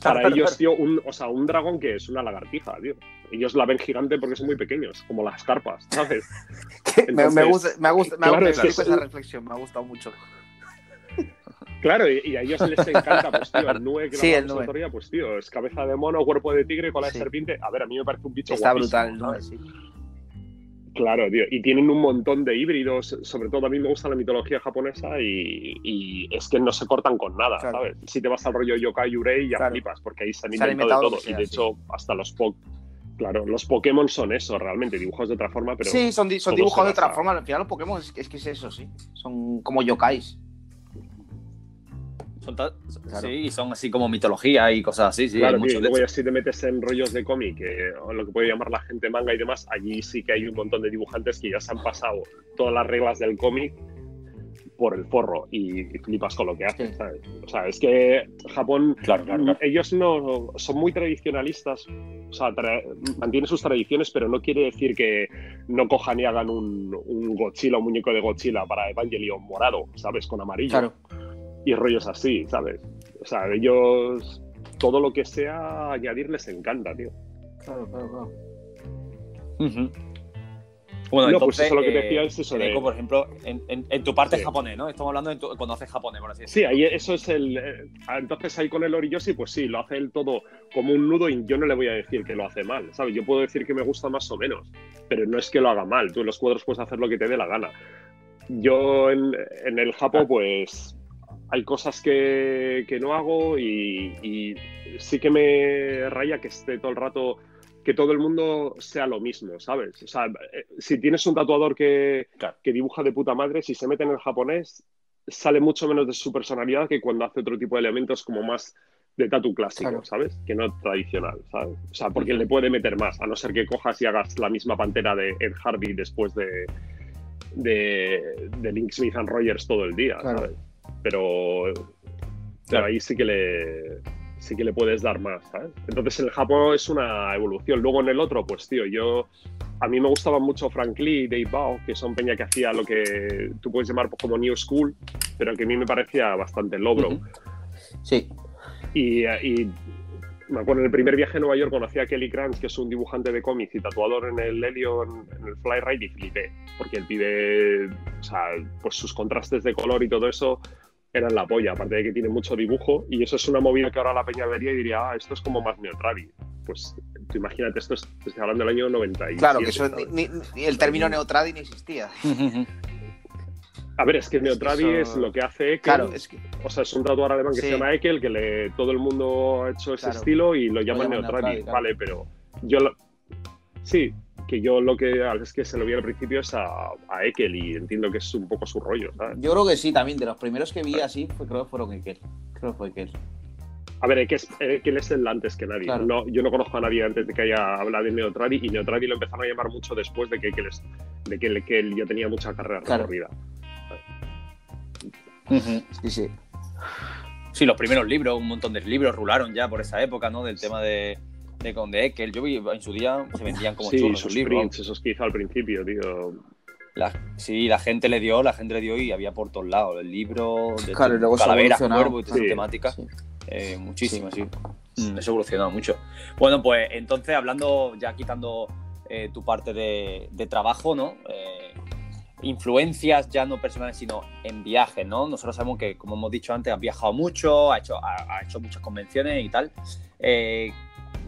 para ellos, tío, un, o sea, un dragón que es una lagartija, tío. Ellos la ven gigante porque son muy pequeños, como las carpas, ¿sabes? me, gusta, me, gusta, me claro, esa reflexión, me ha gustado mucho. Claro, y, a ellos les encanta, pues tío, el nube que sí, el nube. pues tío, es cabeza de mono, cuerpo de tigre, cola de serpiente. A ver, a mí me parece un bicho Está brutal sí. Claro, tío. Y tienen un montón de híbridos. Sobre todo a mí me gusta la mitología japonesa y, es que no se cortan con nada, ¿sabes? Si te vas al rollo Yokai Urei ya flipas, porque ahí se han inventado, de todo. y de hecho, hasta los Claro, los Pokémon son eso, realmente, dibujos de otra forma, pero. Sí, son, dibujos de otra forma. Al final, los Pokémon es, es, que es eso, sí. Son como yokais. Sí, y son así como mitología y cosas así. Sí, claro, y luego ya si te metes en rollos de cómic, o lo que puede llamar la gente manga y demás, allí sí que hay un montón de dibujantes que ya se han pasado todas las reglas del cómic por el forro y, flipas con lo que hacen, ¿sabes? O sea, es que Japón, claro, ellos no son muy tradicionalistas, o sea, mantienen sus tradiciones, pero no quiere decir que no cojan y hagan un, un Godzilla, un muñeco de Godzilla para Evangelion morado, ¿sabes? Con amarillo. Claro y rollos así, ¿sabes? O sea, ellos todo lo que sea añadir les encanta, tío. Claro, claro, claro. Bueno, no, pues entonces, pues eso lo que decía es eso de... por ejemplo, en, tu parte japonés, ¿no? Estamos hablando de cuando haces japonés, por así decirlo. Sí, ahí eso es el... Eh, entonces ahí con el Oriyoshi, pues sí, lo hace él todo como un nudo y yo no le voy a decir que lo hace mal, ¿sabes? Yo puedo decir que me gusta más o menos, pero no es que lo haga mal. Tú en los cuadros puedes hacer lo que te dé la gana. Yo en, en el Japón, pues hay cosas que, no hago y, sí que me raya que esté todo el rato, que todo el mundo sea lo mismo, ¿sabes? O sea, eh, si tienes un tatuador que, que dibuja de puta madre, si se mete en el japonés, sale mucho menos de su personalidad que cuando hace otro tipo de elementos como más de tatu clásico, ¿sabes? Que no tradicional, ¿sabes? O sea, porque le puede meter más, a no ser que cojas y hagas la misma pantera de Ed Hardy después de, de, de Link Smith and Rogers todo el día, ¿sabes? Pero, ahí sí que le sí que le puedes dar más, ¿sabes? Entonces en el Japón es una evolución. Luego en el otro, pues tío, yo a mí me gustaban mucho Frank Lee y Dave Bao, que son peña que hacía lo que tú puedes llamar como New School, pero que a mí me parecía bastante logro. Sí. Y, y, me acuerdo en el primer viaje a Nueva York conocí a Kelly Kranz, que es un dibujante de cómics y tatuador en el Helio, en, el Fly Ride, y flipé, porque el pibe, o sea, pues sus contrastes de color y todo eso eran la polla, aparte de que tiene mucho dibujo, y eso es una movida que ahora la peña vería y diría, ah, esto es como más Neotravi. Pues tú imagínate, esto es, estoy hablando del año 90. Claro, que eso, ni, el término Neotravi ni existía. A ver, es que Neotravi es lo que hace Ekel. Claro, es que... O sea, es un tatuador alemán que se llama Ekel, que le, todo el mundo ha hecho ese estilo y lo llaman Neotravi. Vale, pero yo lo... Sí, que yo lo que es que se lo vi al principio es a, a Ekel y entiendo que es un poco su rollo, ¿sabes? Yo creo que sí, también. De los primeros que vi así, fue, creo que fueron Ekel. Creo que fue Ekel. A ver, Ekel es el antes que nadie. No, yo no conozco a nadie antes de que haya hablado de Neotravi y Neotravi lo empezaron a llamar mucho después de que Ekel, de que, que ya tenía mucha carrera recorrida. Sí, sí. Sí, los primeros libros, un montón de libros rularon ya por esa época, ¿no? Del tema de, de con de Ekel. Yo vi en su día se vendían como sí, churros libros. esos que hizo al principio, tío. sí, la gente le dio, la gente le dio y había por todos lados. El libro, de calaveras, cuervos y sí, temática. Eh, muchísimo, sí. Mm, eso ha evolucionado mucho. Bueno, pues entonces, hablando, ya quitando eh, tu parte de, trabajo, ¿no? Eh, influencias ya no personales, sino en viajes, ¿no? Nosotros sabemos que, como hemos dicho antes, has viajado mucho, has hecho, ha, hecho muchas convenciones y tal.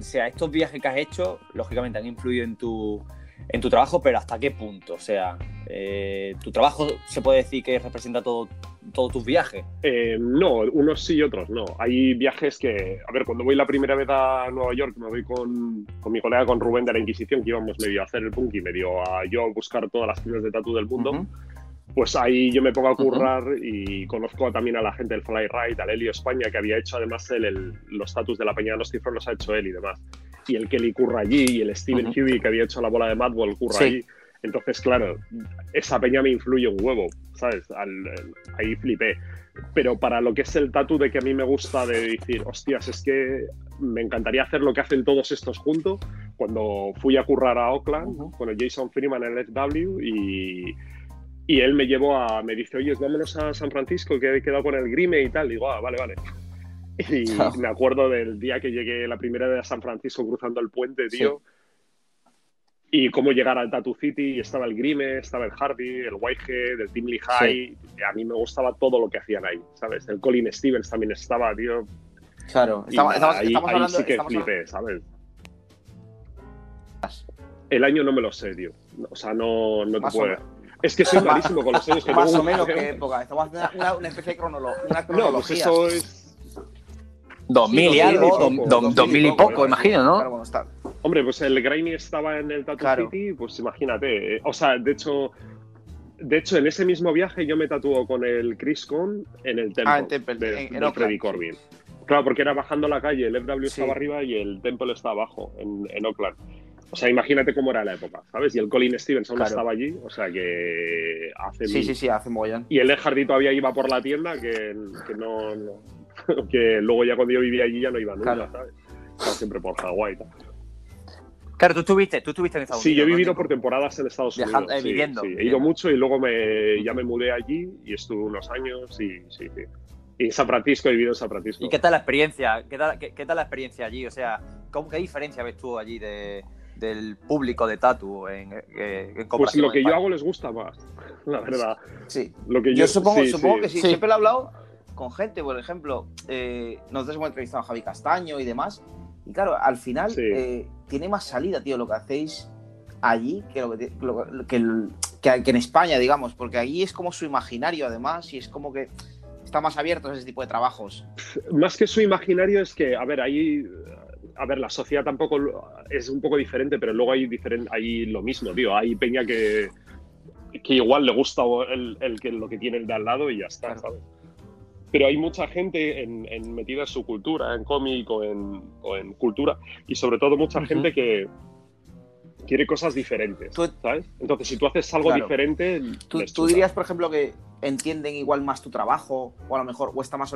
O sea, estos viajes que has hecho, lógicamente han influido en tu, en tu trabajo, pero ¿hasta qué punto? O sea, eh, ¿tu trabajo se puede decir que representa todo, todos tus viajes? Eh, no, unos sí y otros no. Hay viajes que, a ver, cuando voy la primera vez a Nueva York, me voy con, con mi colega, con Rubén de la Inquisición, que íbamos medio a hacer el punk y medio a yo buscar todas las tiendas de tatu del mundo pues ahí yo me pongo a currar y conozco también a la gente del Fly Ride, al Helio España, que había hecho además el, los status de la Peña de los Cifros, los ha hecho él y demás. Y el Kelly curra allí, y el Steven Huey, que había hecho la bola de Madball, curra allí. Entonces, claro, esa peña me influye un huevo, ¿sabes? ahí flipé. Pero para lo que es el tatu de que a mí me gusta de decir, hostias, es que me encantaría hacer lo que hacen todos estos juntos, cuando fui a currar a Oakland con el Jason Freeman en el FW y y él me llevó a, me dice, oye, vámonos a San Francisco, que he quedado con el Grime y tal. digo, ah, vale, vale. Y me acuerdo del día que llegué la primera vez a San Francisco cruzando el puente, tío. Y cómo llegar al Tattoo City, y estaba el Grime, estaba el Hardy, el Whitehead, el Tim High. A mí me gustaba todo lo que hacían ahí, ¿sabes? El Colin Stevens también estaba, tío. Claro, estamos, ahí, hablando, sí que flipé, ¿sabes? El año no me lo sé, tío. O sea, no, no te puedo. Es que soy malísimo con los años que Más o menos qué época. Estamos haciendo una, una especie de cronología. No, pues eso es. 2000 y algo, 2000 y poco, imagino, ¿no? Claro, bueno, está. Hombre, pues el Grainy estaba en el Tattoo City, pues imagínate. Eh, o sea, de hecho, de hecho, en ese mismo viaje yo me tatuó con el Chris Con en el templo ah, de, en, Freddy Corbin. Claro, porque era bajando la calle, el FW estaba arriba y el Temple estaba abajo, en, en, Oakland. O sea, imagínate cómo era la época, ¿sabes? Y el Colin Stevenson estaba allí, o sea que hace... Sí, sí, sí, hace mogollón. Y el Ed todavía iba por la tienda, que, que no, que luego ya cuando yo vivía allí ya no iba nunca, ¿sabes? Estaba siempre por Hawái y tal. Claro, tú estuviste, tú estuviste en Estados Unidos. Sí, yo he vivido por temporadas en Estados Unidos. Eh, viviendo. He ido mucho y luego me, ya me mudé allí y estuve unos años y sí, sí. Y en San Francisco, he vivido en San Francisco. ¿Y qué tal la experiencia? ¿Qué tal, qué, tal la experiencia allí? O sea, ¿cómo, ¿qué diferencia ves tú allí de, del público de Tatu en, eh, en Pues lo que yo hago les gusta más, la verdad. Sí. Lo que yo, supongo, supongo que sí. Siempre lo he hablado con gente, por ejemplo, eh, nosotros hemos entrevistado a Javi Castaño y demás, y claro, al final eh, tiene más salida, tío, lo que hacéis allí que, lo que, que, en España, digamos, porque allí es como su imaginario, además, y es como que está más abierto a ese tipo de trabajos. Más que su imaginario es que, a ver, ahí, a ver, la sociedad tampoco es un poco diferente, pero luego hay, diferente, hay lo mismo, tío. Hay peña que, que igual le gusta el, el, que, lo que tiene el de al lado y ya está, ¿sabes? pero hay mucha gente en, metida en su cultura, en cómic o en, cultura, y sobre todo mucha gente que quiere cosas diferentes, ¿sabes? Entonces, si tú haces algo diferente... ¿Tú, dirías, por ejemplo, que entienden igual más tu trabajo, o a lo mejor, o está más...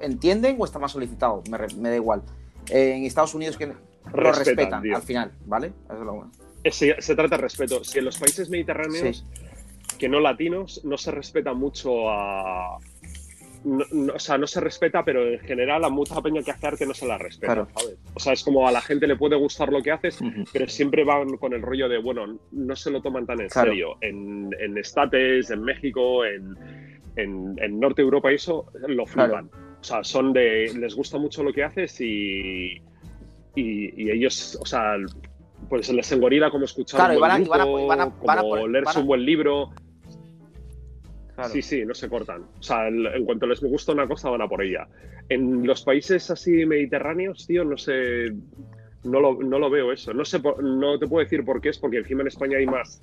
¿Entienden o está más solicitado? Me, da igual. En Estados Unidos que lo respetan, al final, ¿vale? Eso es lo bueno. Se, trata de respeto. Si en los países mediterráneos, que no latinos, no se respeta mucho a no, o sea, no se respeta, pero en general a mucha peña que hace arte no se la respeta, ¿sabes? O sea, es como a la gente le puede gustar lo que haces, pero siempre van con el rollo de, bueno, no se lo toman tan en serio. En, en Estates, en México, en, en, Norte Europa y eso, lo flipan. O sea, son de, les gusta mucho lo que haces y, y, ellos, o sea, pues les engorila como escuchar un buen como leerse un buen libro. Sí, sí, no se cortan. O sea, en cuanto les gusta una cosa, van a por ella. En los países así mediterráneos, tío, no sé. No lo, no lo veo eso. No, sé, no te puedo decir por qué es, porque encima en España hay más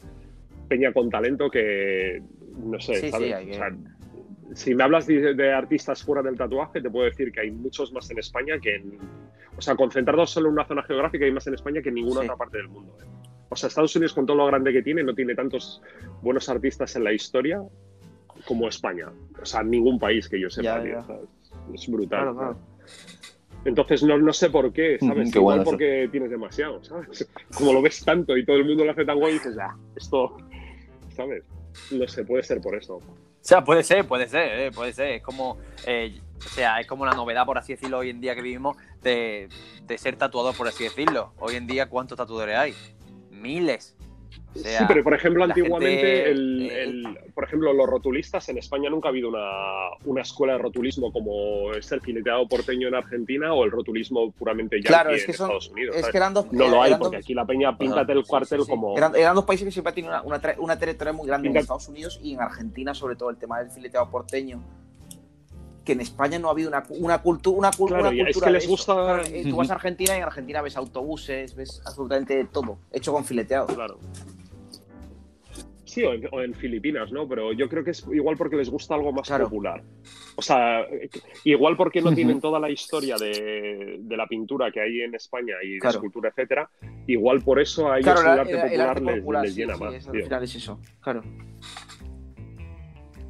peña con talento que. No sé, ¿sabes? o sea, si me hablas de, artistas fuera del tatuaje, te puedo decir que hay muchos más en España que en. O sea, concentrados solo en una zona geográfica hay más en España que en ninguna otra parte del mundo. ¿eh? O sea, Estados Unidos, con todo lo grande que tiene, no tiene tantos buenos artistas en la historia como España. O sea, ningún país que yo sepa, Es brutal. Entonces no, no, sé por qué, ¿sabes? Igual porque tienes demasiado, ¿sabes? Como lo ves tanto y todo el mundo lo hace tan guay, dices, ya, esto, ¿sabes? No sé, puede ser por eso. O sea, puede ser, puede ser, eh, puede ser. Es como, eh, o sea, es como la novedad, por así decirlo, hoy en día que vivimos, de, de ser tatuador, por así decirlo. Hoy en día, ¿cuántos tatuadores hay? Miles sí, pero por ejemplo, antiguamente, el, por ejemplo, los rotulistas en España nunca ha habido una, escuela de rotulismo como es el fileteado porteño en Argentina o el rotulismo puramente ya claro, en Estados Unidos. no lo hay, porque aquí la peña pinta el cuartel como. Eran, dos países que siempre han tenido una, una, territoria muy grande en Estados Unidos y en Argentina, sobre todo el tema del fileteado porteño que en España no ha habido una, una, cultura una, cultura es que les gusta eh, tú vas a Argentina y en Argentina ves autobuses ves absolutamente todo hecho con fileteado claro Sí, o en, Filipinas, ¿no? Pero yo creo que es igual porque les gusta algo más popular. O sea, igual porque no tienen toda la historia de, la pintura que hay en España y de escultura, etcétera. Igual por eso a ellos el, arte popular, les, llena más. es eso, claro.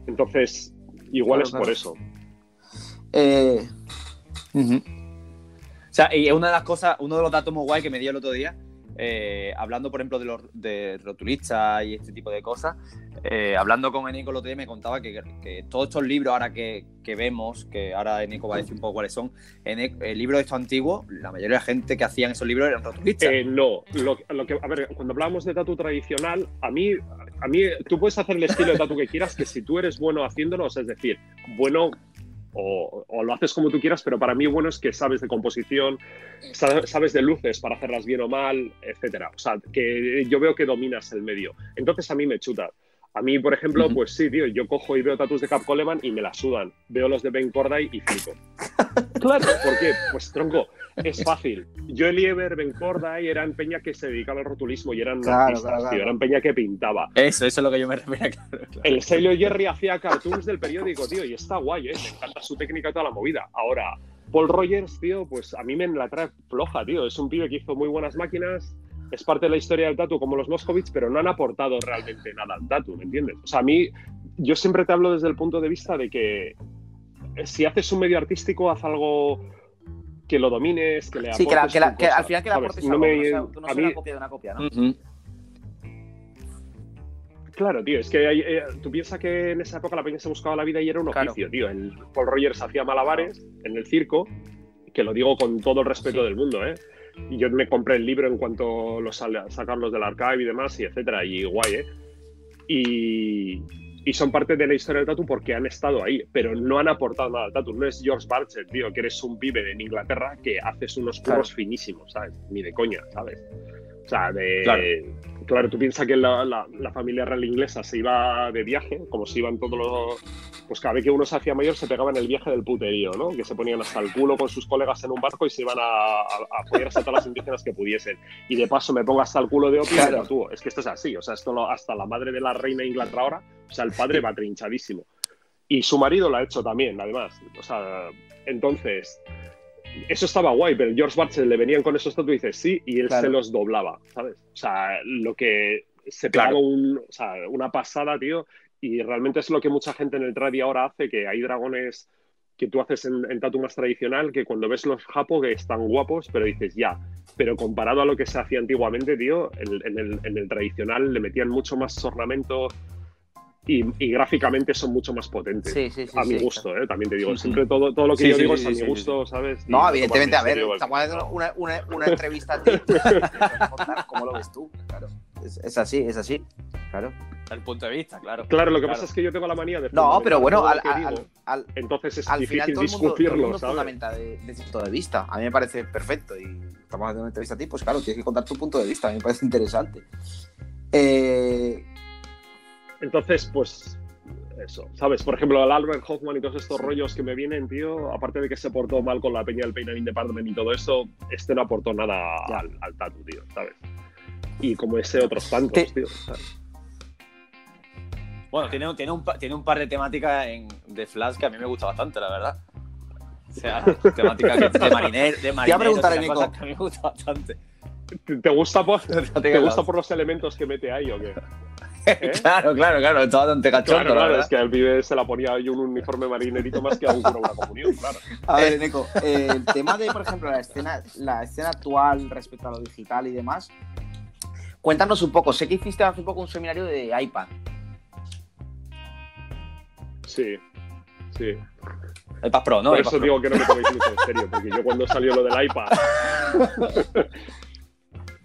Entonces, igual es por eso. Eh... O sea, y una de las cosas, uno de los datos muy guay que me dio el otro día eh, hablando, por ejemplo, de los de rotulistas y este tipo de cosas, eh, hablando con Eneco el otro día me contaba que, todos estos libros ahora que, vemos, que ahora Eneco va a decir un poco cuáles son, en el libro de estos antiguos, la mayoría de la gente que hacían esos libros eran rotulistas. Eh, no, lo, que, a ver, cuando hablábamos de tatu tradicional, a mí, a mí, tú puedes hacer el estilo de tatu que quieras, que si tú eres bueno haciéndolo, es decir, bueno O, lo haces como tú quieras, pero para mí bueno es que sabes de composición, sabes de luces para hacerlas bien o mal, etcétera. O sea, que yo veo que dominas el medio. Entonces a mí me chuta. A mí, por ejemplo, pues sí, tío, yo cojo y veo tatus de Cap Coleman y me la sudan. Veo los de Ben Corday y flipo. claro, ¿por qué? Pues tronco, es fácil. Yo, Eliever, Ben Corday eran peña que se dedicaba al rotulismo y eran artistas, tío, eran peña que pintaba. Eso, eso es lo que yo me refiero, claro, El sello Jerry hacía cartoons del periódico, tío, y está guay, ¿eh? Me encanta su técnica y toda la movida. Ahora, Paul Rogers, tío, pues a mí me la trae floja, tío. Es un pibe que hizo muy buenas máquinas, es parte de la historia del tatu como los Moscovitz, pero no han aportado realmente nada al tatu, ¿me entiendes? O sea, a mí, yo siempre te hablo desde el punto de vista de que si haces un medio artístico, haz algo que lo domines, que le aportes. Sí, que, al final que le aportes algo, no, no, una copia de una copia, ¿no? Claro, tío, es que eh, tú piensas que en esa época la peña se buscaba la vida y era un oficio, tío. El Paul Rogers hacía malabares en el circo, que lo digo con todo el respeto del mundo, ¿eh? Y yo me compré el libro en cuanto los sacarlos del archive y demás, y etcétera, y guay, ¿eh? Y, y, son parte de la historia del tatu porque han estado ahí, pero no han aportado nada al tatu. No es George Barchet, tío, que eres un pibe en Inglaterra que haces unos curros finísimos, ¿sabes? Ni de coña, ¿sabes? O sea, de... Claro, tú piensas que la, la, familia real inglesa se iba de viaje, como si iban todos los... Pues cada vez que uno se hacía mayor se pegaban el viaje del puterío, ¿no? Que se ponían hasta el culo con sus colegas en un barco y se iban a, a, a todas las indígenas que pudiesen. Y de paso me pongo hasta el culo de opio claro. tú. Es que esto es así, o sea, esto hasta la madre de la reina de Inglaterra ahora, o sea, el padre va trinchadísimo. Y su marido lo ha hecho también, además. O sea, entonces eso estaba guay, pero George Barchet le venían con esos tatuajes y dices sí, y él se los doblaba, ¿sabes? O sea, lo que se pegaba un, o sea, una pasada, tío, y realmente es lo que mucha gente en el tradi ahora hace, que hay dragones que tú haces en, tatu más tradicional, que cuando ves los japo que están guapos, pero dices ya, pero comparado a lo que se hacía antiguamente, tío, en, el, en el tradicional le metían mucho más ornamento, y, gráficamente son mucho más potentes. a mi gusto, ¿eh? también te digo. Siempre todo, todo lo que yo digo es a mi gusto, ¿sabes? No, evidentemente, a ver, estamos haciendo una, una, una entrevista a ti. ¿Cómo lo ves tú? Claro. Es, así, es así. Claro. Al punto de vista, claro. Claro, lo que pasa es que yo tengo la manía de. No, pero bueno, al, al, entonces es difícil discutirlo, mundo, fundamenta de, de punto de vista. A mí me parece perfecto y estamos haciendo una entrevista a ti, pues claro, tienes que contar tu punto de vista. A mí me parece interesante. Eh, entonces, pues eso, ¿sabes? Por ejemplo, al Albert Hoffman y todos estos rollos que me vienen, tío, aparte de que se portó mal con la peña del Peinan Department y todo eso, este no aportó nada al, al, tatu, tío, ¿sabes? Y como ese otros tantos, tío, ¿sabes? Bueno, tiene, tiene, un, tiene un par de temáticas en, de Flash que a mí me gusta bastante, la verdad. O sea, temáticas de mariner, de mariner, Te voy a Nico. Que a mí me gusta bastante. ¿Te gusta, por, ¿Te gusta por los elementos que mete ahí o qué? ¿Eh? claro, claro, claro, estaba tan cachondo. Claro, claro, es que al pibe se la ponía yo un uniforme marinerito más que a un una comunión, claro. A ver, Nico, eh, el tema de, por ejemplo, la escena, la escena actual respecto a lo digital y demás, cuéntanos un poco. Sé que hiciste hace poco un seminario de iPad. Sí, sí. iPad Pro, ¿no? Por eso digo que no me toméis mucho en serio, porque yo cuando salió lo del iPad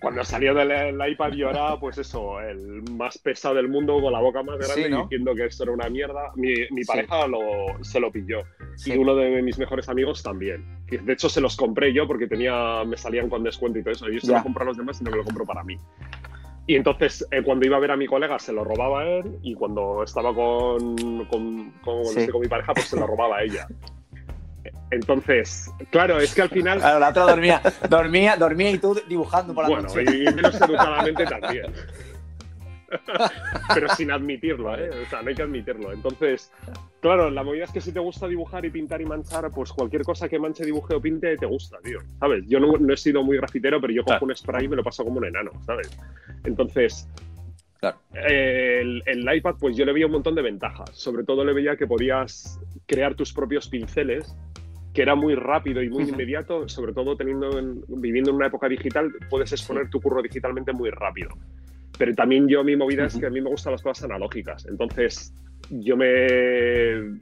cuando salió del iPad yo era, pues eso, el más pesado del mundo con la boca más grande diciendo que esto era una mierda. Mi, pareja lo, se lo pilló. Y uno de mis mejores amigos también. De hecho, se los compré yo porque tenía, me salían con descuento y todo eso. Yo se lo compro a los demás y no me lo compro para mí. Y entonces, eh, cuando iba a ver a mi colega, se lo robaba a él. Y cuando estaba con, con, con, con mi pareja, pues se lo robaba a ella. Entonces, claro, es que al final. Claro, la otra dormía, dormía, dormía y tú dibujando por la bueno, noche. y menos educadamente también. Pero sin admitirlo, ¿eh? O sea, no hay que admitirlo. Entonces, claro, la movida es que si te gusta dibujar y pintar y manchar, pues cualquier cosa que manche, dibuje o pinte te gusta, tío. ¿Sabes? Yo no, he sido muy grafitero, pero yo cojo un spray y me lo paso como un enano, ¿sabes? Entonces, Claro. El, el, iPad, pues yo le veía un montón de ventajas. Sobre todo le veía que podías crear tus propios pinceles que era muy rápido y muy inmediato, sobre todo teniendo viviendo en una época digital, puedes exponer tu curro digitalmente muy rápido. Pero también yo mi movida es que a mí me gustan las cosas analógicas. Entonces, yo me,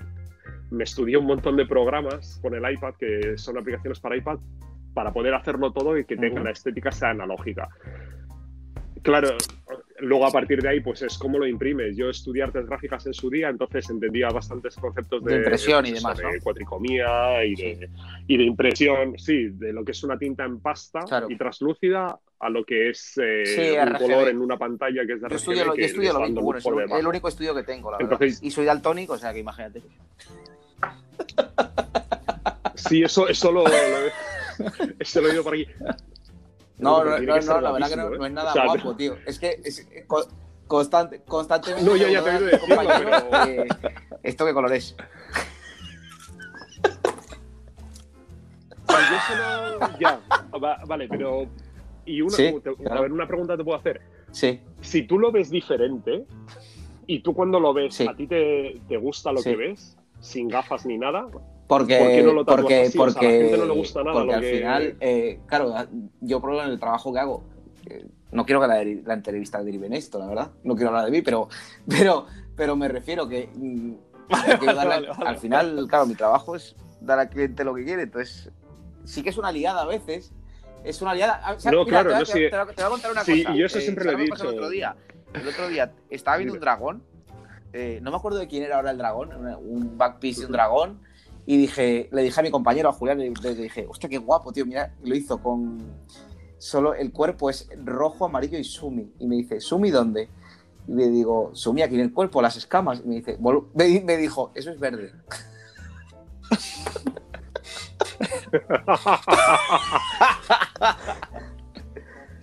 me estudié un montón de programas con el iPad, que son aplicaciones para iPad, para poder hacerlo todo y que tenga la estética sea analógica. Claro, luego a partir de ahí, pues es cómo lo imprimes. Yo estudié artes gráficas en su día, entonces entendía bastantes conceptos de, impresión y demás, de cuatricomía y de, y de, impresión, sí, de lo que es una tinta en pasta y traslúcida a lo que es eh, un color en una pantalla que es de yo estudio, yo estudio lo mismo, bueno, es el, único estudio que tengo, la verdad. y soy daltónico, o sea que imagínate. Sí, eso, eso lo, eso lo he oído por aquí. No, no, no, no la verdad que no, es nada guapo, tío. Es que es, constante, constantemente. No, yo ya te he oído decirlo, pero... ¿Esto qué color es? yo solo. Ya, vale, pero. Y una, a ver, una pregunta te puedo hacer. Sí. Si tú lo ves diferente y tú cuando lo ves, ¿a ti te, te gusta lo que ves? Sin gafas ni nada. Porque, no lo porque, porque, a la gente no le gusta nada. Porque al final, eh, claro, yo por en el trabajo que hago, eh, no quiero que la, la, entrevista derive en esto, la verdad. No quiero hablar de mí, pero, pero, pero me refiero que, mm, al final, claro, mi trabajo es dar al cliente lo que quiere. Entonces, sí que es una liada a veces. Es una liada. no, claro, te, no, sí. te, voy a contar una sí, cosa. Sí, yo eso eh, siempre lo he dicho. El otro día, el otro día estaba viendo un dragón. no me acuerdo de quién era ahora el dragón, un backpiece de un dragón y dije, le dije a mi compañero, a Julián, le, dije, hostia, qué guapo, tío, mira, lo hizo con... Solo el cuerpo es rojo, amarillo y sumi. Y me dice, ¿sumi dónde? Y le digo, sumi aquí en el cuerpo, las escamas. Y me dice, me dijo, eso es verde.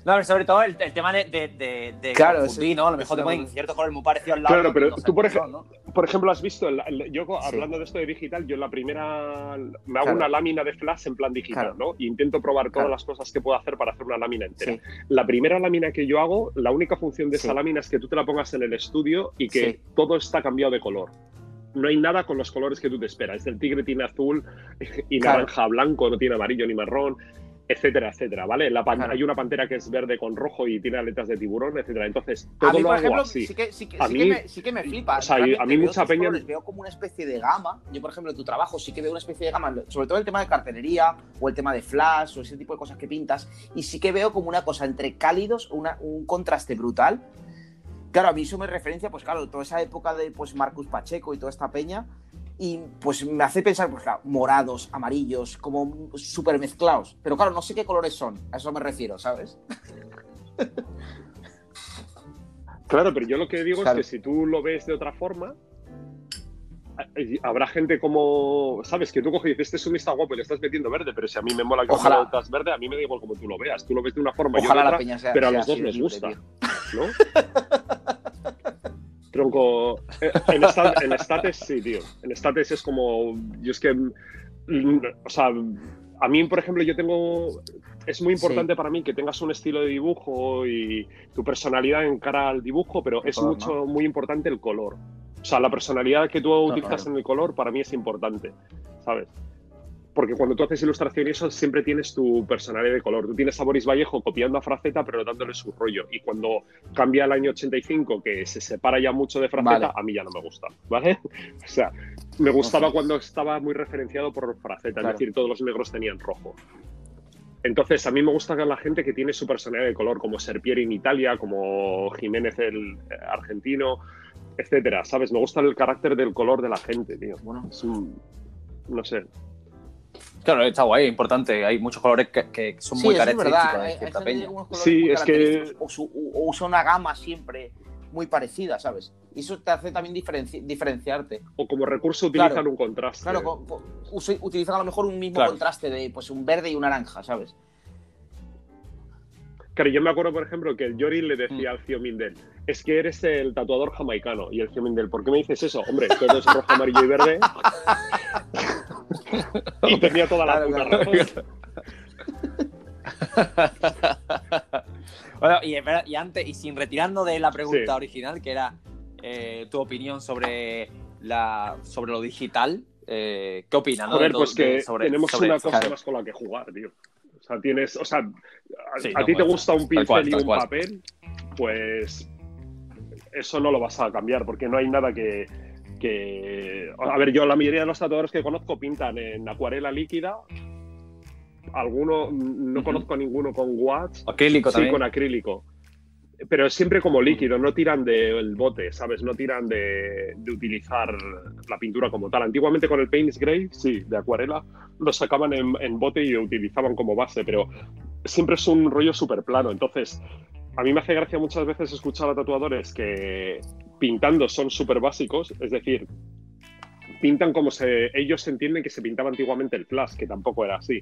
No, pero sobre todo el, tema de, de, de, claro, ¿no? A lo mejor te ponen cierto color muy parecido al lado. Claro, pero tú, por, ejemplo, por ejemplo, has visto, yo hablando de esto de digital, yo en la primera me hago una lámina de flash en plan digital, ¿no? Y intento probar todas las cosas que puedo hacer para hacer una lámina entera. La primera lámina que yo hago, la única función de esa lámina es que tú te la pongas en el estudio y que todo está cambiado de color. No hay nada con los colores que tú te esperas. El tigre tiene azul y naranja, blanco, no tiene amarillo ni marrón etcétera, etcétera, ¿vale? La Hay una pantera que es verde con rojo y tiene aletas de tiburón, etcétera. Entonces, todo a mí, por ejemplo, Sí que, sí, que, me, sí que me flipa. O sea, a mí mucha peña... Veo como una especie de gama. Yo, por ejemplo, en tu trabajo sí que veo una especie de gama, sobre todo el tema de cartelería o el tema de flash o ese tipo de cosas que pintas. Y sí que veo como una cosa entre cálidos, una, un contraste brutal. Claro, a mí eso me referencia, pues claro, toda esa época de pues Marcus Pacheco y toda esta peña y pues me hace pensar, pues claro, morados, amarillos, como súper mezclados. Pero claro, no sé qué colores son, a eso me refiero, ¿sabes? Claro, pero yo lo que digo es que si tú lo ves de otra forma, eh, habrá gente como, ¿sabes? Que tú coges y dices, este es un lista guapo y le estás metiendo verde, pero si a mí me mola que Ojalá. estás verde, a mí me da igual como tú lo veas. Tú lo ves de una forma Ojalá yo la peña sea, pero a los dos nos gusta, ¿no? Tronco. Eh, en, esta, sí, tío. En States es como. Yo es que. O sea, a mí, por ejemplo, yo tengo. Es muy importante para mí que tengas un estilo de dibujo y tu personalidad en cara al dibujo, pero es mucho, muy importante el color. O sea, la personalidad que tú utilizas en el color para mí es importante, ¿sabes? Porque cuando tú haces ilustración y eso siempre tienes tu personalidad de color. Tú tienes a Boris Vallejo copiando a Fraceta, pero dándole su rollo. Y cuando cambia el año 85, que se separa ya mucho de Fraceta, a mí ya no me gusta, ¿vale? O sea, me gustaba cuando estaba muy referenciado por Fraceta, es decir, todos los negros tenían rojo. Entonces, a mí me gusta la gente que tiene su personalidad de color, como Serpieri en Italia, como Jiménez el eh, argentino, etcétera, ¿sabes? Me gusta el carácter del color de la gente, tío. Bueno, es un, no sé, Claro, está guay, importante. Hay muchos colores que, son muy característicos de cierta peña. Sí, es que. O, usa una gama siempre muy parecida, ¿sabes? Y eso te hace también diferenciarte. O como recurso utilizan un contraste. Claro, utilizan a lo mejor un mismo contraste de pues un verde y un naranja, ¿sabes? Claro, yo me acuerdo, por ejemplo, que el Yori le decía mm. al Cío Mindel, es que eres el tatuador jamaicano. Y el Cío Mindel, ¿por qué me dices eso? Hombre, todo es rojo, amarillo y verde. y tenía toda la puta razón. bueno, y, antes, y sin retirando de la pregunta original, que era eh, tu opinión sobre, la, sobre lo digital, eh, ¿qué opinas? ¿no? pues que tenemos una cosa más con la que jugar, tío. O sea, tienes, o sea, a, ti te gusta un pincel y un papel, pues eso no lo vas a cambiar porque no hay nada que, A ver, yo la mayoría de los tatuadores que conozco pintan en acuarela líquida. Alguno, no conozco ninguno con watts. Acrílico sí, con acrílico. pero siempre como líquido, no tiran del bote, ¿sabes? No tiran de, utilizar la pintura como tal. Antiguamente con el Paint Gray, sí, de acuarela, lo sacaban en, bote y lo utilizaban como base, pero siempre es un rollo súper plano. Entonces, a mí me hace gracia muchas veces escuchar a tatuadores que pintando son súper básicos, es decir, pintan como se, ellos entienden que se pintaba antiguamente el flash, que tampoco era así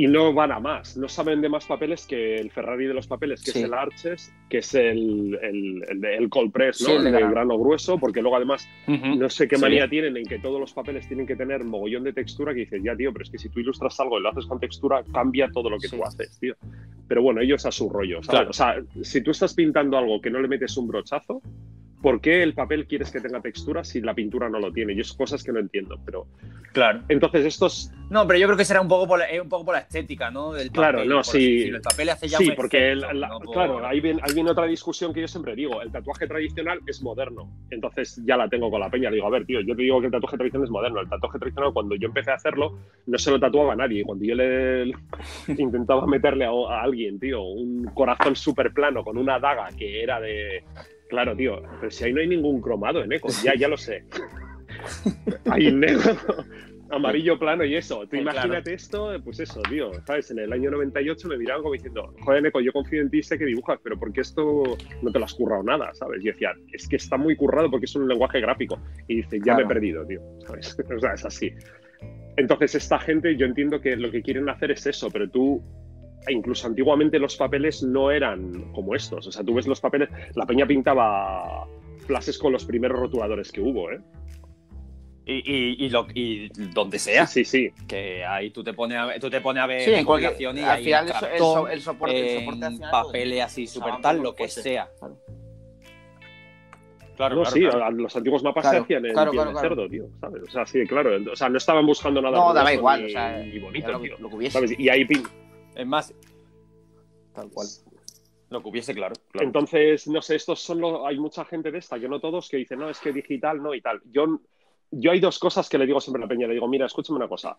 y no van a más. No saben de más papeles que el Ferrari de los papeles, que es el Arches, que es el, el, el, Cold Press, ¿no? el, grano grueso, porque luego además no sé qué manía tienen en que todos los papeles tienen que tener mogollón de textura que dices, ya tío, pero es que si tú ilustras algo y lo haces con textura, cambia todo lo que tú haces, tío. Pero bueno, ellos a su rollo, O sea, si tú estás pintando algo que no le metes un brochazo, ¿por qué el papel quieres que tenga textura si la pintura no lo tiene? Y es cosas que no entiendo, pero... Claro. Entonces estos... No, pero yo creo que será un poco por la, un poco por la estética, ¿no? Del claro, no, sí. el papel hace ya Sí, porque claro, ahí viene, otra discusión que yo siempre digo. El tatuaje tradicional es moderno. Entonces ya la tengo con la peña. Digo, a ver, tío, yo te digo que el tatuaje tradicional es moderno. El tatuaje tradicional, cuando yo empecé a hacerlo, no se lo tatuaba a nadie. Cuando yo le intentaba meterle a, a alguien, tío, un corazón súper plano con una daga que era de Claro, tío, pero si ahí no hay ningún cromado en Eco, ya, ya lo sé. hay negro, amarillo plano y eso. Tú imagínate esto, pues eso, tío, ¿sabes? En el año 98 me miraban como diciendo, joder, Eco, yo confío en ti, sé que dibujas, pero ¿por qué esto no te lo has currado nada, ¿sabes? Y decía, es que está muy currado porque es un lenguaje gráfico. Y dice, ya me he perdido, tío, ¿sabes? o sea, es así. Entonces, esta gente, yo entiendo que lo que quieren hacer es eso, pero tú incluso antiguamente los papeles no eran como estos. O sea, tú ves los papeles, la peña pintaba flashes con los primeros rotuladores que hubo, ¿eh? Y, y, lo, y donde sea. Sí, sí, Que ahí tú te pones a ver, tú te pones a ver sí, en cualquier, y al final el, soporte, el soporte papeles así súper tal, lo que sea. Claro, no, sí, los antiguos mapas se hacían en claro, claro, cerdo, tío, ¿sabes? O sea, sí, claro. O sea, no estaban buscando nada. No, daba igual, o sea, y bonito, lo, tío. Lo que hubiese. ¿sabes? Y ahí es más, tal cual. Lo que hubiese, claro, Entonces, no sé, estos son los, hay mucha gente de esta, yo no todos, que dicen, no, es que digital no y tal. Yo, yo hay dos cosas que le digo siempre a la peña. Le digo, mira, escúchame una cosa.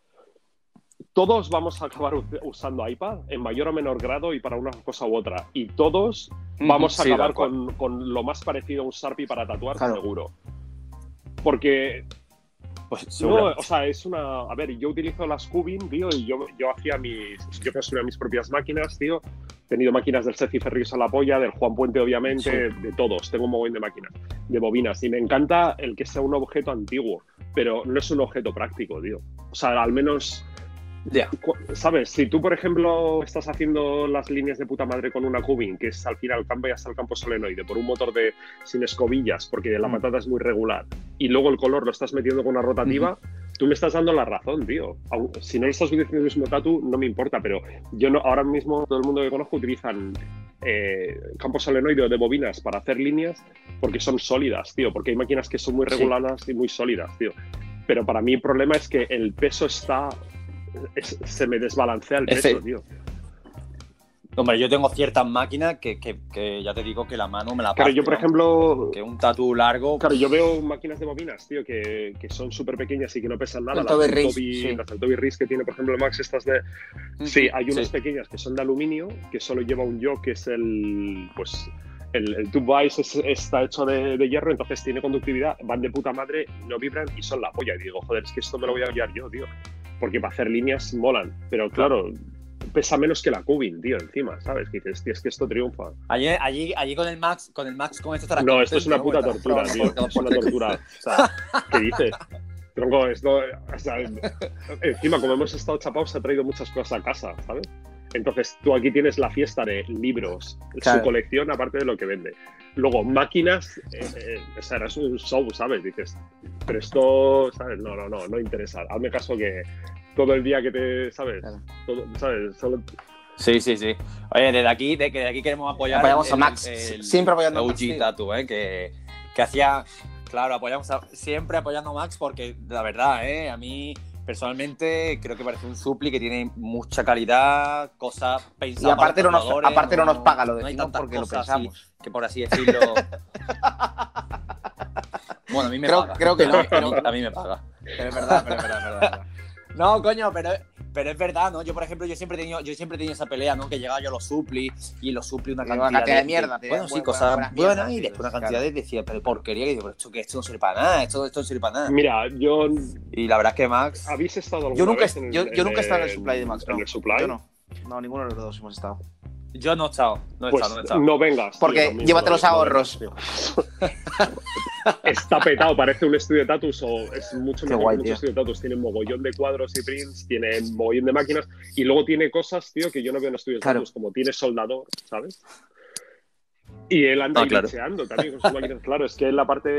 Todos vamos a acabar usando iPad en mayor o menor grado y para una cosa u otra. Y todos vamos a acabar con, con, lo más parecido a un Sharpie para tatuar, seguro. Porque pues no, o sea, es una. A ver, yo utilizo las Cubin, tío, y yo, yo hacía mis. Yo construía mis propias máquinas, tío. He tenido máquinas del Ceci Ferris a la polla, del Juan Puente, obviamente, de todos. Tengo un mogollón de máquinas, de bobinas. Y me encanta el que sea un objeto antiguo, pero no es un objeto práctico, tío. O sea, al menos ¿Sabes? Si tú, por ejemplo, estás haciendo las líneas de puta madre con una cubing, que es al final cambia hasta el campo solenoide por un motor de sin escobillas, porque la mm. patata es muy regular, y luego el color lo estás metiendo con una rotativa, tú me estás dando la razón, tío. Si no lo estás utilizando el mismo tatu, no me importa, pero yo no, ahora mismo todo el mundo que conozco utilizan eh, campo solenoide de bobinas para hacer líneas porque son sólidas, tío, porque hay máquinas que son muy reguladas y muy sólidas, tío. Pero para mí el problema es que el peso está se me desbalancea el peso, tío. Hombre, yo tengo ciertas máquinas que, ya te digo que la mano me la Claro, yo por ejemplo... Que un tatu largo... Claro, yo veo máquinas de bobinas, tío, que, son súper pequeñas y que no pesan nada. las Toby, sí. Las Toby que tiene, por ejemplo, Max, estas de... Sí, hay unas pequeñas que son de aluminio, que solo lleva un yo, que es el... Pues el, el tube vice está hecho de, hierro, entonces tiene conductividad, van de puta madre, no vibran y son la polla. Y digo, joder, es que esto me lo voy a llevar yo, tío porque para hacer líneas molan, pero claro, pesa menos que la Cubin, tío, encima, ¿sabes? Que dices, tío, es que esto triunfa. Allí, allí, allí con el Max, con el Max, con esto estará No, esto es una puta tortura, tío. Es una tortura. O sea, ¿qué dices? Tronco, esto, o sea, encima, como hemos estado chapados, se ha traído muchas cosas a casa, ¿sabes? Entonces, tú aquí tienes la fiesta de libros, su colección, aparte de lo que vende. Luego, máquinas, eh, eh, o sea, es un show, ¿sabes? Dices, pero esto, ¿sabes? No, no, no, no interesa. Hazme caso que todo el día que te, ¿sabes? ¿Sabes? Solo... Sí, sí, sí. Oye, desde aquí, de, desde aquí queremos apoyar. Apoyamos a Max. siempre apoyando a Max. Tatu, ¿eh? Que, que hacía. Claro, apoyamos siempre apoyando a Max porque, la verdad, ¿eh? A mí personalmente creo que parece un supli que tiene mucha calidad, cosas pensadas. Y aparte, no nos, aparte no, nos paga, lo decimos no porque lo pensamos. que por así decirlo. bueno, a mí me creo, paga. Creo que no, a mí me paga. Pero es verdad, pero es verdad, verdad. No, coño, pero, pero es verdad, ¿no? Yo, por ejemplo, yo siempre he tenido, yo siempre he tenido esa pelea, ¿no? Que llegaba yo a los supli y los supli una cantidad, de, mierda. bueno, sí, cosas buenas, y después una cantidad de decía, pero porquería, y digo, pero esto que esto no sirve para nada, esto, esto no sirve para nada. Mira, yo. Y la verdad es que Max. ¿Habéis estado alguna yo nunca, vez en yo, el, yo nunca he estado en el supply de Max, no. ¿En el supply? Yo no. No, ninguno de los dos hemos estado. Yo no he estado, no he Pues estado, no he estado. no vengas. tío, Porque también, llévate no, los ahorros. tío. Está petado, parece un estudio de tatus o es mucho Qué mejor guay, que muchos tío. estudios de tatus. Tiene mogollón de cuadros y prints, tiene mogollón de máquinas y luego tiene cosas, tío, que yo no veo en estudios de tatus, como tiene soldador, ¿sabes? Y él anda Ah, claro. también con sus máquinas. Claro, es que él la parte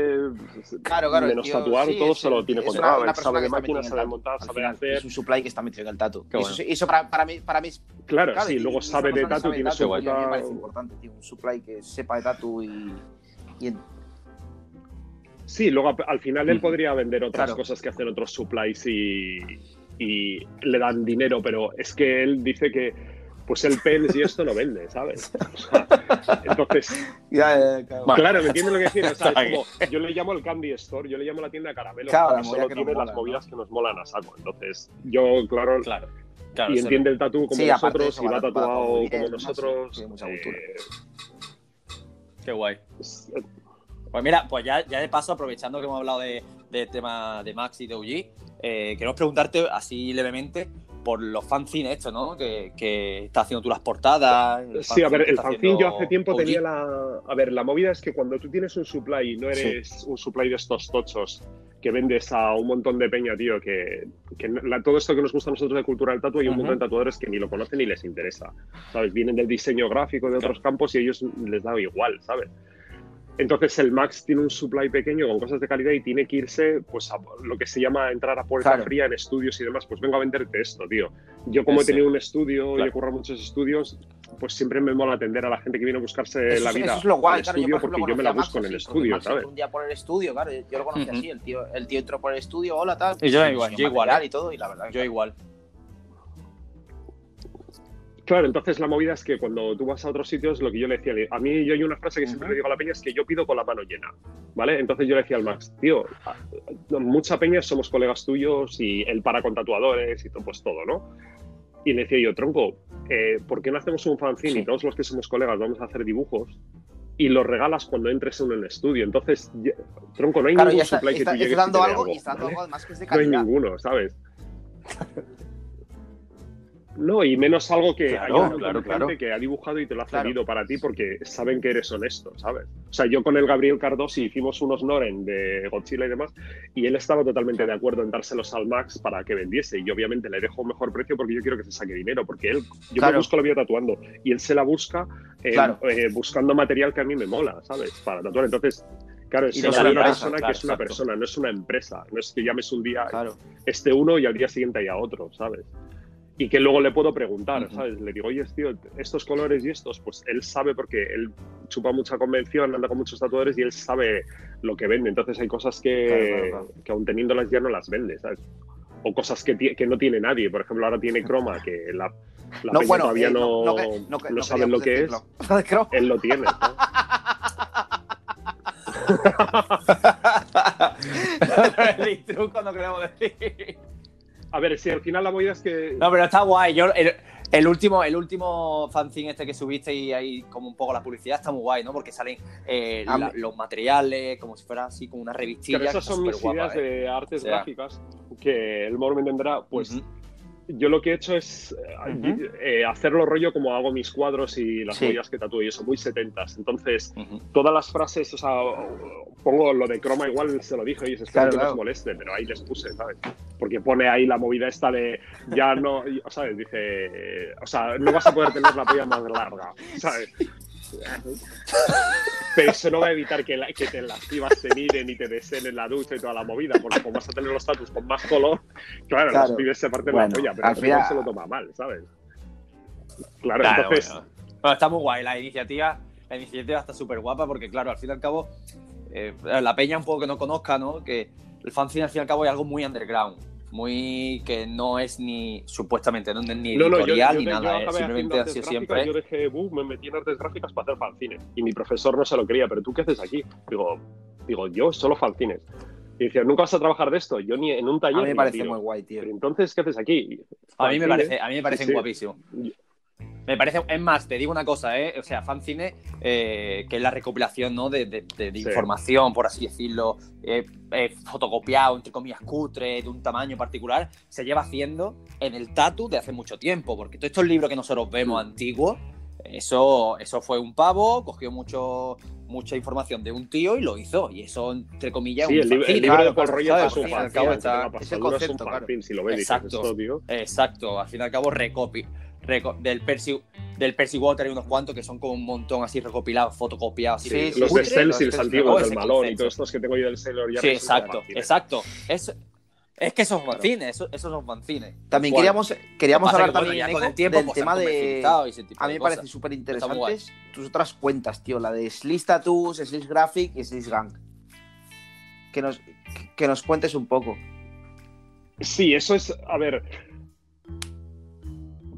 Claro, claro. el menos tío, tatuar, sí, todo es- se lo tiene controlado. una- una sabe de máquinas, en sabe montar, sabe final, hacer. Es un supply que está metido en el tatu. Y eso, eso para, para mí, para mí es Claro, Claro, sí, y- luego y sabe de tatu, sabe tiene su y a mí me parece importante, tío. Un supply que sepa de tatu y. y en- Sí, luego al final él podría vender otras Claro. cosas que hacen otros supplies y, y le dan dinero, pero es que él dice que pues el pens y esto no vende, ¿sabes? O sea, entonces, Vale. claro, ¿me entiendes lo que quiero? O sea, como, yo le llamo el Candy Store, yo le llamo la tienda de caramelos, Claro, la porque solo tiene las molan, movidas que nos molan a saco. Entonces, yo, claro, Claro. claro y entiende el tatu como Sí, nosotros eso, y va tatuado bien, como sí, nosotros. tiene mucha eh. Qué guay. es- Pues mira, pues ya, ya de paso, aprovechando que hemos hablado de, de tema de Max y de OG, eh, queremos preguntarte así levemente por los fanzines estos, ¿no? Que, que está haciendo tú las portadas. Sí, a ver, el fanzine yo hace tiempo OG. tenía la... A ver, la movida es que cuando tú tienes un supply y no eres un supply de estos tochos que vendes a un montón de peña, tío, que, que la- todo esto que nos gusta a nosotros de cultura del tatu, hay un Ujú. montón de tatuadores que ni lo conocen ni les interesa, ¿sabes? Vienen del diseño gráfico de otros campos y ellos les da igual, ¿sabes? Entonces el Max tiene un supply pequeño con cosas de calidad y tiene que irse pues a lo que se llama entrar a puerta Claro. fría en estudios y demás. Pues vengo a venderte esto, tío. Yo como he tenido un estudio y Claro. he currado muchos estudios, pues siempre me mola atender a la gente que viene a buscarse Eso, la vida eso es lo guay, claro. Yo, estudio por ejemplo, porque yo me la a Max busco en el porque estudio, Max ¿sabes? Un día por el estudio, claro. Yo lo conocí Ujú. así. El tío, el tío entró por el estudio, hola, tal. Y yo pues, igual, yo igual, material ¿eh? Y todo, y la verdad. Yo igual. Claro, entonces la movida es que cuando tú vas a otros sitios, lo que yo le decía, a mí yo hay una frase que siempre Ujú. le digo a la peña es que yo pido con la mano llena, ¿vale? Entonces yo le decía al Max, tío, mucha peña somos colegas tuyos y él para con tatuadores y todo, pues todo, ¿no? Y le decía yo, tronco, eh, ¿por qué no hacemos un fanzine Sí. y todos los que somos colegas vamos a hacer dibujos y los regalas cuando entres en un estudio? Entonces, ya- tronco, no hay Claro, ningún está, supply que está, tú llegues está y dando te dé algo y está dando ¿vale? algo además que es de No hay calidad. ninguno, ¿sabes? No, y menos algo que Claro, hay claro, claro. gente que ha dibujado y te lo ha Claro. cedido para ti porque saben que eres honesto, ¿sabes? O sea, yo con el Gabriel Cardosi hicimos unos Noren de Godzilla y demás, y él estaba totalmente de acuerdo en dárselos al Max para que vendiese. Y obviamente le dejo un mejor precio porque yo quiero que se saque dinero, porque él, yo Claro. me busco la vida tatuando y él se la busca eh, Claro. eh, buscando material que a mí me mola, ¿sabes? Para tatuar. Entonces, claro, es Y no una persona que es una exacto. persona, no es una empresa. No es que llames un día Claro. este uno y al día siguiente haya otro, ¿sabes? Y que luego le puedo preguntar. ¿sabes? Le digo, oye, tío, estos colores y estos, pues él sabe porque él chupa mucha convención, anda con muchos tatuadores y él sabe lo que vende. Entonces hay cosas que, Claro, claro, claro. que aún teniéndolas ya no las vende, ¿sabes? O cosas que, que no tiene nadie. Por ejemplo, ahora tiene croma, que la, la No, bueno, todavía eh, no, no, no, no no saben lo que es. Él lo tiene. el truco no queremos decir. A ver, si al final la movida es que... No, pero está guay. Yo, el, el último, el último fanzine este que subiste y ahí como un poco la publicidad está muy guay, ¿no? Porque salen eh, A la- mí- los materiales, como si fuera así, como una revistilla. Pero esas son mis superguapa, ideas ¿eh? de artes O sea- gráficas que el Moro me entenderá, pues. Yo lo que he hecho es eh, hacerlo rollo como hago mis cuadros y las Sí. huellas que tatúo y eso, muy setentas. Entonces, todas las frases, o sea, pongo lo de croma igual, se lo dije y espero Claro, que no claro. os moleste, pero ahí les puse, ¿sabes? Porque pone ahí la movida esta de ya no, ¿sabes? Dice, o sea, no vas a poder tener la polla más larga, ¿sabes? Pero eso no va a evitar que, la- que te las pibas te miren y te deseen en la ducha y toda la movida, porque como vas a tener los tatus con más color, claro, Claro. los pibes se parten Bueno, la polla, pero al al final final- se lo toma mal, ¿sabes? Claro, Claro, entonces, bueno. Bueno, está muy guay la iniciativa. La iniciativa está súper guapa porque, claro, al fin y al cabo, eh, la peña un poco que no conozca, ¿no? Que el fanzine al fin y al cabo es algo muy underground. Muy que no es ni, supuestamente, no es ni no, no, yo, editorial yo- ni yo nada, es simplemente ha sido siempre. Yo dejé, "Buh, me metí en artes gráficas para hacer fanzines. Y mi profesor no se lo creía, pero ¿tú qué haces aquí? Digo, digo yo solo fanzines. Y decía, ¿nunca vas a trabajar de esto? Yo ni en un taller. A mí me parece muy guay, tío. entonces, ¿qué haces aquí? A mí me parece, a mí me parece guapísimo. Me parece, es más, te digo una cosa, ¿eh? O sea, fanzine, eh, que es la recopilación ¿no? de, información, por así decirlo, eh, eh, fotocopiado, entre comillas, cutre, de un tamaño particular, se lleva haciendo en el tatu de hace mucho tiempo, porque todos estos libros que nosotros vemos antiguos, eso, eso fue un pavo, cogió mucho, mucha información de un tío y lo hizo. Y eso, entre comillas, sí, un el, libro, el libro de Paul Rogers es un al cabo está, es el concepto, claro. si lo ves, exacto, esto, tío. exacto, al fin y al cabo recopi del Percy del Percy Water hay unos cuantos que son como un montón así recopilados, fotocopiados. Sí, sí, los de Celsius antiguos del Malón y todos estos que tengo yo del Sailor ya Sí, exacto, exacto. Es, es que esos fanzines, esos, esos son fanzines. También queríamos, queríamos hablar también con el tiempo, del tema de. A mí me parece súper interesante tus otras cuentas, tío. La de Sliss Tattoos, Sliss Graphic y Sliss Gang. Que nos, que nos cuentes un poco. Sí, eso es. A ver,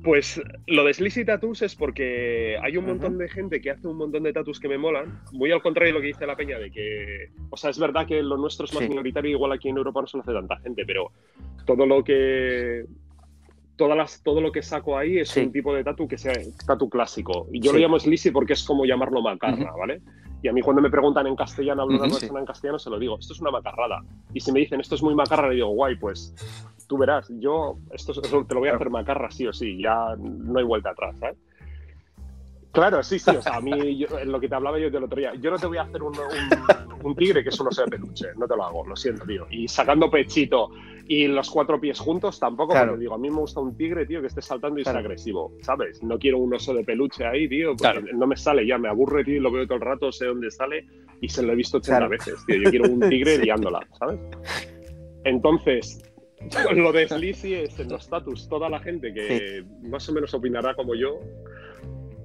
pues lo de Sleazy Tattoos es porque hay un montón de gente que hace un montón de tattoos que me molan. Muy al contrario de lo que dice la peña, de que. O sea, es verdad que lo nuestro es más minoritario, igual aquí en Europa no se lo hace tanta gente, pero todo lo que. Todas las, todo lo que saco ahí es un tipo de tatu que sea tatu clásico. Y yo lo llamo Sleazy porque es como llamarlo macarra, ¿vale? Y a mí cuando me preguntan en castellano, hablo una persona en castellano, se lo digo, esto es una macarrada. Y si me dicen, esto es muy macarra, le digo, guay, pues tú verás, yo esto, te lo voy a hacer macarra sí o sí, ya no hay vuelta atrás, ¿sabes? Claro, sí, sí, o sea, a mí, yo, en lo que te hablaba yo del otro día, yo no te voy a hacer un, un, tigre que es un oso de peluche, no te lo hago, lo siento, tío. Y sacando pechito y los cuatro pies juntos tampoco, claro. digo, a mí me gusta un tigre, tío, que esté saltando y sea agresivo, ¿sabes? No quiero un oso de peluche ahí, tío, porque no me sale ya, me aburre, tío, lo veo todo el rato, sé dónde sale y se lo he visto 80 veces, tío. Yo quiero un tigre liándola, ¿sabes? Entonces, lo de Sleazy es en los status, toda la gente que más o menos opinará como yo.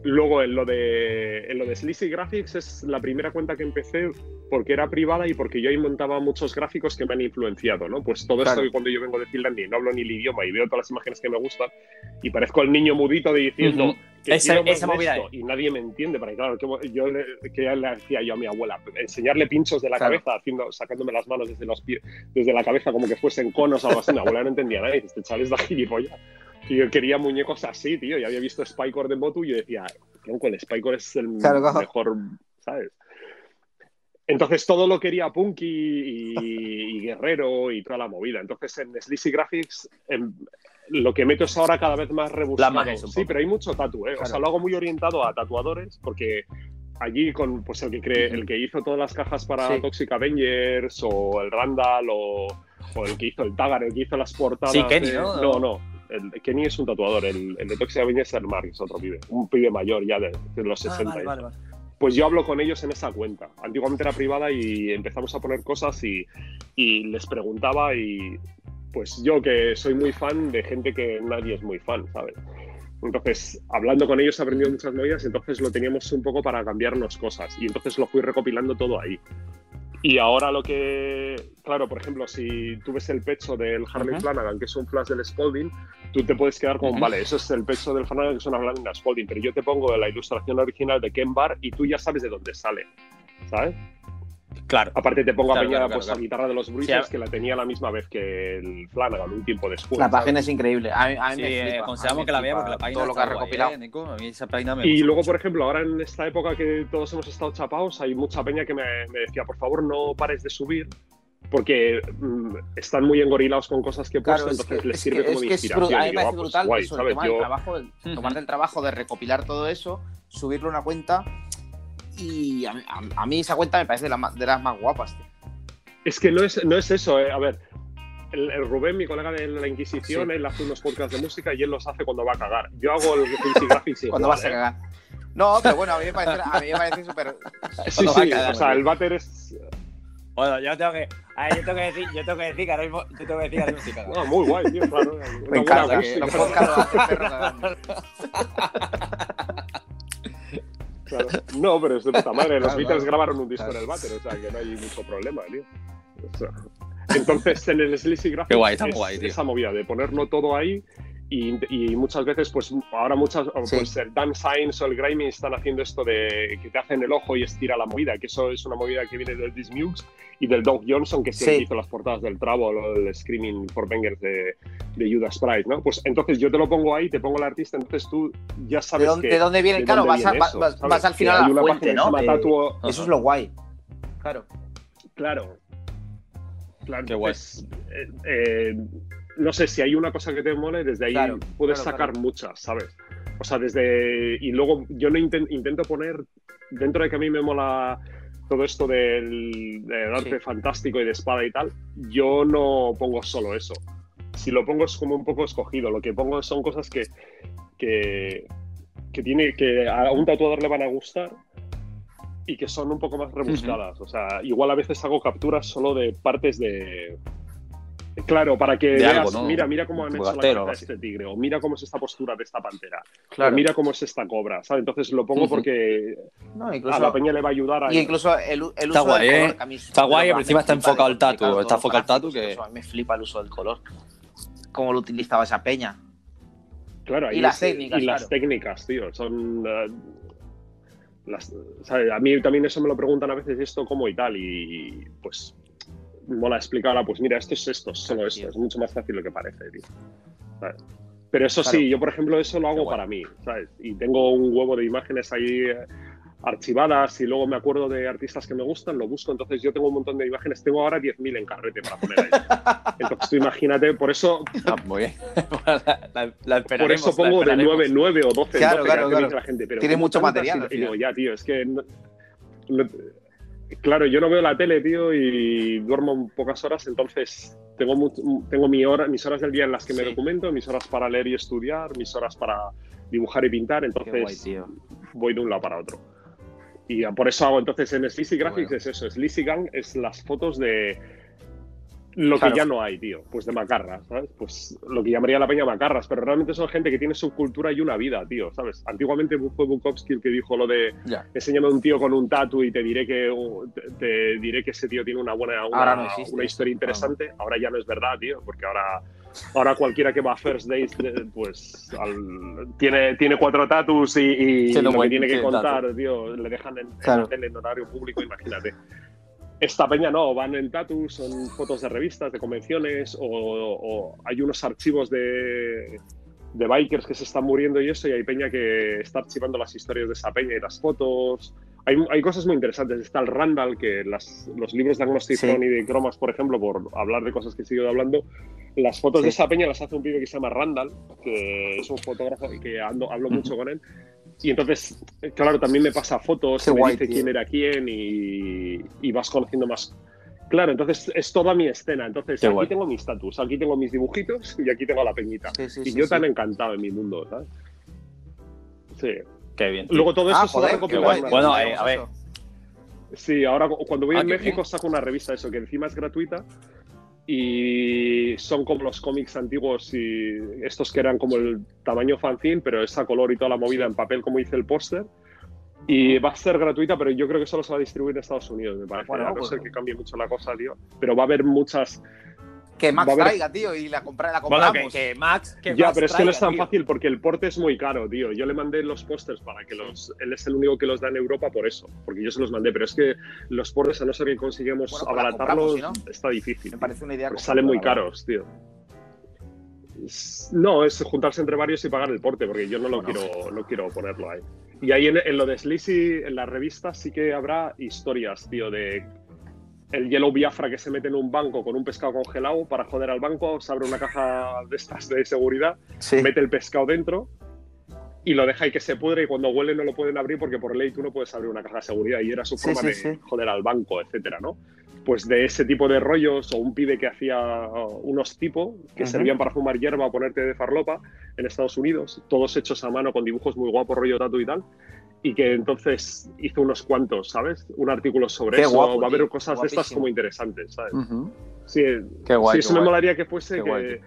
Luego en lo de en lo de Sleazy Graphics es la primera cuenta que empecé porque era privada y porque yo ahí montaba muchos gráficos que me han influenciado, ¿no? Pues todo esto que cuando yo vengo de Finlandia y no hablo ni el idioma y veo todas las imágenes que me gustan y parezco el niño mudito de diciendo, esa, esa movida y nadie me entiende, porque claro, que yo le, que le decía yo a mi abuela, enseñarle pinchos de la cabeza, haciendo, sacándome las manos desde los pies, desde la cabeza como que fuesen conos o algo así, mi abuela no entendía nada, y este chaval es la gilipollas. Y yo quería muñecos así, tío, y había visto Spycore de Motu y yo decía, tronco, el Spycore es el mejor, ¿sabes? Entonces todo lo quería punky y, guerrero y toda la movida. Entonces en Sleazy Graphics, en, lo que meto es ahora cada vez más rebuscado. Sí, pero hay mucho tatu, ¿eh? O sea, lo hago muy orientado a tatuadores porque allí con pues el que cree, el que hizo todas las cajas para Toxic Avengers o el Randall o, el que hizo el Tagar, el que hizo las portadas. Sí, Kenny, ¿no? No, no. El, Kenny es un tatuador, el, de Toxic Avengers es el Mark, es otro pibe, un pibe mayor ya de, los 60. Ah, vale, pues yo hablo con ellos en esa cuenta. Antiguamente era privada y empezamos a poner cosas y, y les preguntaba y pues yo que soy muy fan de gente que nadie es muy fan, ¿sabes? Entonces, hablando con ellos he aprendido muchas movidas, entonces lo teníamos un poco para cambiarnos cosas y entonces lo fui recopilando todo ahí. Y ahora lo que, claro, por ejemplo, si tú ves el pecho del Harley Flanagan, que es un flash del Spalding, tú te puedes quedar con, vale, eso es el pecho del Flanagan, que es una Flanagan Spalding, pero yo te pongo la ilustración original de Ken Barr y tú ya sabes de dónde sale, ¿sabes? Claro. Aparte te pongo a peñar pues, la guitarra de los Bruisers, que la tenía la misma vez que el Flanagan, un tiempo después. La página es increíble. A mí, a sí, me aconsejamos que la veamos porque la página todo lo que ha recopilado. Eh, y luego, por ejemplo, ahora en esta época que todos hemos estado chapados, hay mucha peña que me, decía, por favor, no pares de subir, porque mm, están muy engorilados con cosas que he puesto, entonces les sirve como de inspiración. a mí me parece pues brutal eso, tomar, el trabajo, tomarte el trabajo de recopilar todo eso, subirlo a una cuenta y a, mí esa cuenta me parece de, las más guapas. Es que no es, no es eso, eh. a ver. El, Rubén, mi colega de la Inquisición, él hace unos podcasts de música y él los hace cuando va a cagar. Yo hago el Graphics Cuando vas a ¿eh? cagar. No, pero bueno, a mí me parece, a mí me parece súper. Sí, sí, o sea, el váter es. Bueno, yo tengo que. A ver, yo tengo que decir, yo tengo que decir que ahora mismo, yo tengo que decir que ahora mismo No, muy guay, tío, claro. Me encanta que los podcasts lo hacen perro No, pero es de puta madre. Los Beatles grabaron un disco en el váter, o sea que no hay mucho problema, tío. entonces, en el Sleazy Graphics guay, es esa movida de ponerlo todo ahí y, muchas veces, pues ahora muchas, pues el Dan Science o el Grimy están haciendo esto de que te hacen el ojo y estira la movida, que eso es una movida que viene del Dismukes y del Doug Johnson, que se hizo las portadas del Travel o el Screaming for Bangers de, de, Judas Price, ¿no? Pues entonces yo te lo pongo ahí, te pongo el artista, entonces tú ya sabes ¿De dónde, ¿de dónde viene? claro, vas, vas, al final a la fuente, ¿no? Eso es lo guay. Claro. Claro. Claro, Qué guay. Pues, eh, eh, no sé, si hay una cosa que te mole, desde ahí puedes sacar muchas, ¿sabes? O sea, desde. Y luego yo no intento poner, dentro de que a mí me mola todo esto del, arte fantástico y de espada y tal, yo no pongo solo eso. Si lo pongo es como un poco escogido. Lo que pongo son cosas que, que, que tiene, que a un tatuador le van a gustar y que son un poco más rebuscadas. O sea, igual a veces hago capturas solo de partes de, Claro, para que veas, mira, mira cómo han hecho la cabeza de este tigre, o mira cómo es esta postura de esta pantera, claro. o mira cómo es esta cobra, ¿sabes? Entonces lo pongo porque a la peña le va a ayudar a... Y incluso el, uso está guay, del color, ¿eh? Está guay, pero encima está enfocado al tatu, está enfocado al tatu que... a mí me flipa el uso del color, cómo lo utilizaba esa peña. Claro, y, las técnicas, Y las técnicas, tío, son... Eh, a mí también eso me lo preguntan a veces esto cómo y tal, y pues mola explicarla, pues mira, esto es esto, solo esto, es mucho más fácil lo que parece, tío. Pero eso sí, yo por ejemplo eso lo hago para mí, ¿sabes? Y tengo un huevo de imágenes ahí eh, archivadas y luego me acuerdo de artistas que me gustan, lo busco, entonces yo tengo un montón de imágenes, tengo ahora 10.000 en carrete para poner ahí. Entonces tú imagínate, por eso... Ah, muy bien. la, por eso pongo de 9, 9 o 12 claro, claro, claro. la gente. Pero Tiene mucho material. Y digo, ya, tío, es que... Claro, yo no veo la tele, tío, y duermo pocas horas, entonces tengo, tengo mi hora, mis horas del día en las que me documento, mis horas para leer y estudiar, mis horas para dibujar y pintar, entonces voy de un lado para otro. Y por eso hago entonces en Sleazy Graphics es eso, Sleazy Gang es las fotos de lo que ya no hay, tío, pues de macarras, ¿sabes? Pues lo que llamaría la peña macarras, pero realmente son gente que tiene su cultura y una vida, tío, ¿sabes? Antiguamente fue Bukowski el que dijo lo de enséñame un tío con un tatu y te diré que te, diré que ese tío tiene una buena una, una historia interesante. Ahora ya no es verdad, tío, porque ahora ahora cualquiera que va a First Days pues tiene, tiene cuatro tatus y, lo que tiene que contar, tío, le dejan en, en el horario público, imagínate. Esta peña no, van en tatus, son fotos de revistas, de convenciones, o, hay unos archivos de, de, bikers que se están muriendo y eso, y hay peña que está archivando las historias de esa peña y las fotos. Hay, hay cosas muy interesantes. Está el Randall, que las, los libros de Agnostic sí. y de Cromas, por ejemplo, por hablar de cosas que he seguido hablando, las fotos de esa peña las hace un pibe que se llama Randall, que es un fotógrafo y que ando, hablo mucho con él. Y entonces, claro, también me pasa fotos, me dice quién era quién y, vas conociendo más. Claro, entonces es toda mi escena. Entonces, aquí tengo mi estatus, aquí tengo mis dibujitos y aquí tengo la peñita. y yo tan encantado en mi mundo, ¿sabes? Sí. Qué bien. Luego todo eso ah, se recopila Bueno, eh, a ver. Sí, ahora cuando voy a ah, México saco una revista, eso, que encima es gratuita y son como los cómics antiguos y estos que eran como el tamaño fanzine, pero esa color y toda la movida en papel como hice el póster. Y va a ser gratuita, pero yo creo que solo se va a distribuir en Estados Unidos, me parece. Bueno, a no pues ser que cambie mucho la cosa, tío. Pero va a haber muchas que Max traiga, tío, y la, compra, la compramos. que, Max. Que ya, pero es que no es tan fácil porque el porte es muy caro, tío. Yo le mandé los pósters para que los. Él es el único que los da en Europa por eso, porque yo se los mandé. Pero es que los portes, a no ser que consigamos pues abaratarlos, está difícil. Me parece una idea. Salen muy caros, tío. No, es juntarse entre varios y pagar el porte, porque yo no lo quiero, no quiero ponerlo ahí. Y ahí en, en lo de Sleazy, en la revista, sí que habrá historias, tío, de el Yellow Biafra que se mete en un banco con un pescado congelado para joder al banco, se abre una caja de estas de seguridad, mete el pescado dentro y lo deja ahí que se pudre y cuando huele no lo pueden abrir porque por ley tú no puedes abrir una caja de seguridad y era su forma de joder al banco, etcétera, ¿no? Pues de ese tipo de rollos o un pibe que hacía unos tipos que servían para fumar hierba o ponerte de farlopa en Estados Unidos, todos hechos a mano con dibujos muy guapos, rollo tatu y tal, y que entonces hizo unos cuantos, ¿sabes? Un artículo sobre eso. Va a haber cosas de estas como interesantes, ¿sabes? Sí, qué guay, sí eso me molaría que fuese que,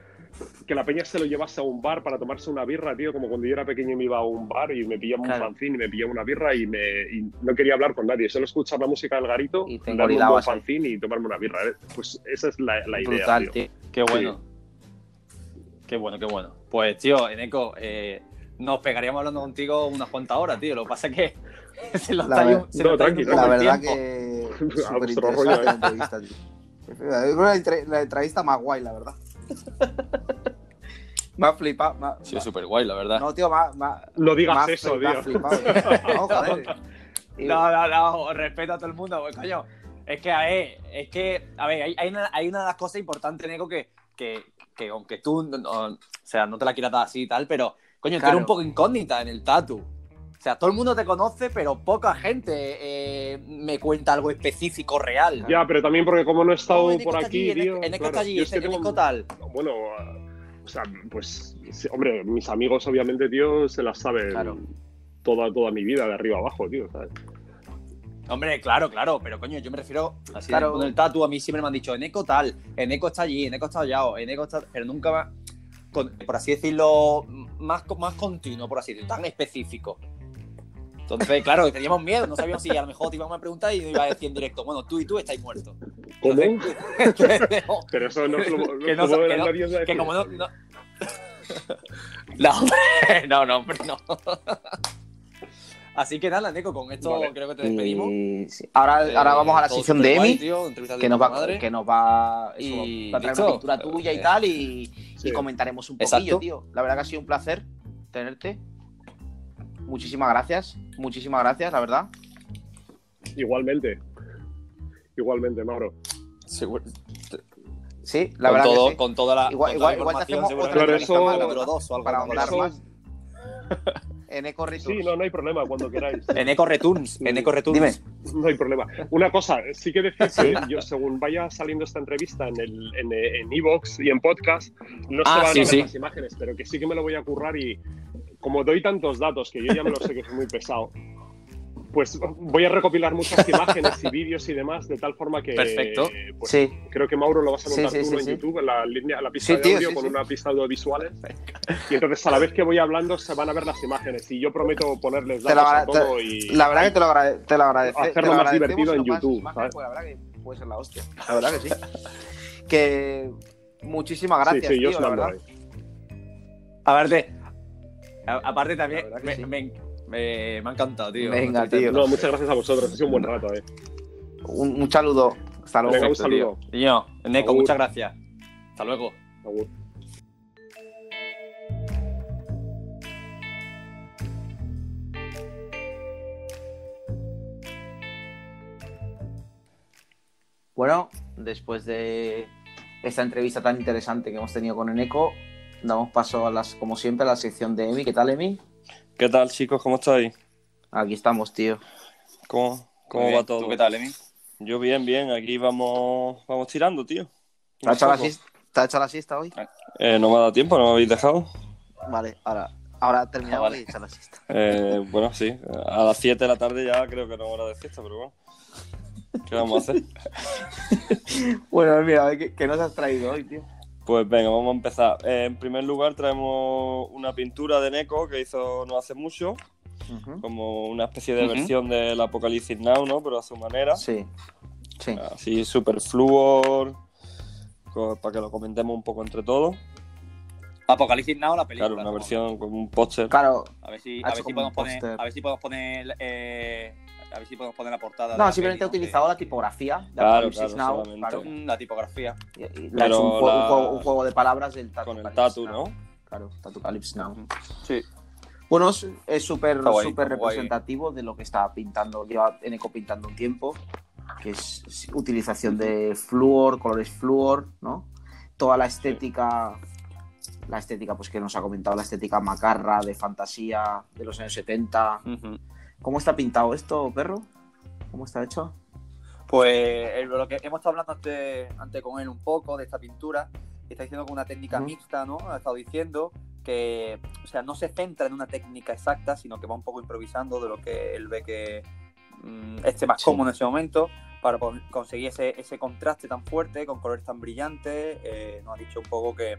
que, la peña se lo llevase a un bar para tomarse una birra, tío, como cuando yo era pequeño y me iba a un bar y me pillaba un fanzine y me pillaba una birra y, me, y no quería hablar con nadie, solo escuchar la música del garito, y darme un fanzine y tomarme una birra. ¿eh? Pues esa es la, la idea, tío. Qué bueno. Qué bueno, qué bueno. Pues, tío, Eneco, eh, nos pegaríamos hablando contigo unas cuantas horas, tío. Lo que pasa es que se lo La, está, ver- se lo No, está tranqui, yendo la verdad tiempo. que A súper vuestro interesante rollo, la ¿eh? entrevista, tío. Yo creo que entre- la entrevista más guay, la verdad. me ha flipado. me ha- Sí, es súper guay, la verdad. no, tío, ha- No digas me eso, fli- me ha tío. flipado. No, joder. No, no, no, respeto a todo el mundo, pues, coño. Es que, a ver, es que, a ver, hay, hay una, hay una de las cosas importantes, Nico, que, que, que aunque tú, no- no- o sea, no te la quieras dar así y tal, pero, coño, tú Claro. eres un poco incógnita en el tatu. O sea, todo el mundo te conoce, pero poca gente eh, me cuenta algo específico real. Ya, pero también porque como no he estado No, por aquí, allí, tío. Eneco- Eneco claro, está allí, yo es que Eneco tengo- tal. Bueno, o sea, pues, hombre, mis amigos, obviamente, tío, se las saben Claro. toda, toda mi vida, de arriba abajo, tío, ¿sabes? Hombre, claro, claro, pero coño, yo me refiero así Claro. con el tatu, a mí siempre me han dicho, Eneco tal, Eneco está allí, Eneco está allá, o Eneco está, pero nunca más, con- por así decirlo, más, más continuo, por así decirlo, tan específico. Entonces, claro, teníamos miedo, no sabíamos si a lo mejor te iban a preguntar y me iba a decir en directo, bueno, tú y tú estáis muertos. ¿Cómo? Entonces, no, Pero eso no se lo, Que no ¿cómo sa- que no- que como no... No, no, hombre, no, no, hombre, no. Así que nada, Eneco, con esto Vale. creo que te despedimos. y sí. ahora, Eh, ahora vamos a la sección de Emi, tío, entrevista de que nos va, que nos va, Y va a traer listo. una pintura tuya y tal, y, Sí. y comentaremos un Exacto. poquillo, tío. La verdad que ha sido un placer tenerte. Muchísimas gracias, muchísimas gracias, la verdad. Igualmente. Igualmente, Mauro. Seguro- Sí, la con, verdad todo, que sí. con toda la, Igual- con toda la igual- igual te hacemos otra la entrevista más, en la número verdad, dos o algo para ahondar más. En Eco Returns. Sí, no, no hay problema, cuando queráis. En Eco Returns, en Eco Returns. Dime. No hay problema. Una cosa, sí que decir que yo, según vaya saliendo esta entrevista en el en, en Evox y en podcast, no se Ah, van sí, a ver sí. las imágenes, pero que sí que me lo voy a currar y como doy tantos datos que yo ya me lo sé que soy muy pesado, pues voy a recopilar muchas imágenes y vídeos y demás de tal forma que Perfecto. pues, Sí, creo que Mauro lo vas a montar sí, tú en sí. YouTube, en la, línea, la pista Sí, de tío, audio sí, con sí. una pista de visuales. Y entonces a la vez que voy hablando se van a ver las imágenes y yo prometo ponerles datos a agra- todo y la verdad que te lo, agrade- te lo agradece. Hacerlo más divertido en YouTube, imágenes, ¿sabes? pues la verdad que puede ser la hostia. La verdad que sí. que muchísimas gracias, sí, sí, yo tío, la verdad. Aparte, a- aparte también, La verdad que me, sí. me- me- me ha encantado, tío. Venga, tío. No, muchas gracias a vosotros, ha sido un buen rato, eh. Un, un saludo. Hasta luego. Venga, un tío. saludo. Niño, Neko, Agur. muchas gracias. Hasta luego. Agur. Bueno, después de esta entrevista tan interesante que hemos tenido con Eneco, damos paso a las, como siempre, a la sección de Emi. ¿Qué tal, Emi? ¿Qué tal, chicos? ¿Cómo estáis? Aquí estamos, tío. ¿Cómo, cómo va todo? ¿Tú qué tal, Emi? Yo bien, bien. Aquí vamos, vamos tirando, tío. ¿Te ha hecho la siesta, ¿te ha hecho la siesta hoy? Eh, no me ha dado tiempo, no me habéis dejado. Vale, ahora, ahora terminamos Ah, vale. y echar la siesta. Eh, bueno, sí. A las 7 de la tarde ya creo que no es hora de fiesta, pero bueno. ¿Qué vamos a hacer? Bueno, mira, a ver, ¿qué, qué nos has traído hoy, tío? Pues venga, vamos a empezar. Eh, en primer lugar traemos una pintura de Neko que hizo no hace mucho, como una especie de versión del Apocalipsis Now, ¿no? Pero a su manera. Sí, sí. Así super flúor, co- para que lo comentemos un poco entre todos. Apocalipsis Now, la película. Claro, una ¿no? versión con un póster. Claro, A ver si, a ver si podemos poner, a ver si podemos poner, eh, a ver si podemos poner la portada. de no, la simplemente he peli, ¿no? utilizado la tipografía de Claro, Apocalipsis claro, Now, Mm, La tipografía. Y- y hecho un, juego, la- un juego- un juego de palabras del Tatu Con el tatu, Now. ¿no? Claro, Tatu Calypse Now. Sí. Bueno, es- súper guay, representativo de lo que está pintando, lleva Eneco pintando un tiempo, que es utilización de flúor, colores flúor, ¿no? Toda la estética, la estética pues que nos ha comentado, la estética macarra, de fantasía, de los años 70. Ujú. ¿Cómo está pintado esto, perro? ¿Cómo está hecho? Pues eh, lo que hemos estado hablando antes, antes con él un poco de esta pintura, está diciendo que una técnica mixta, ¿no? Ha estado diciendo que, o sea, no se centra en una técnica exacta, sino que va un poco improvisando de lo que él ve que mm, esté más Sí. cómodo en ese momento para conseguir ese, ese contraste tan fuerte, con colores tan brillantes. Eh, nos ha dicho un poco que,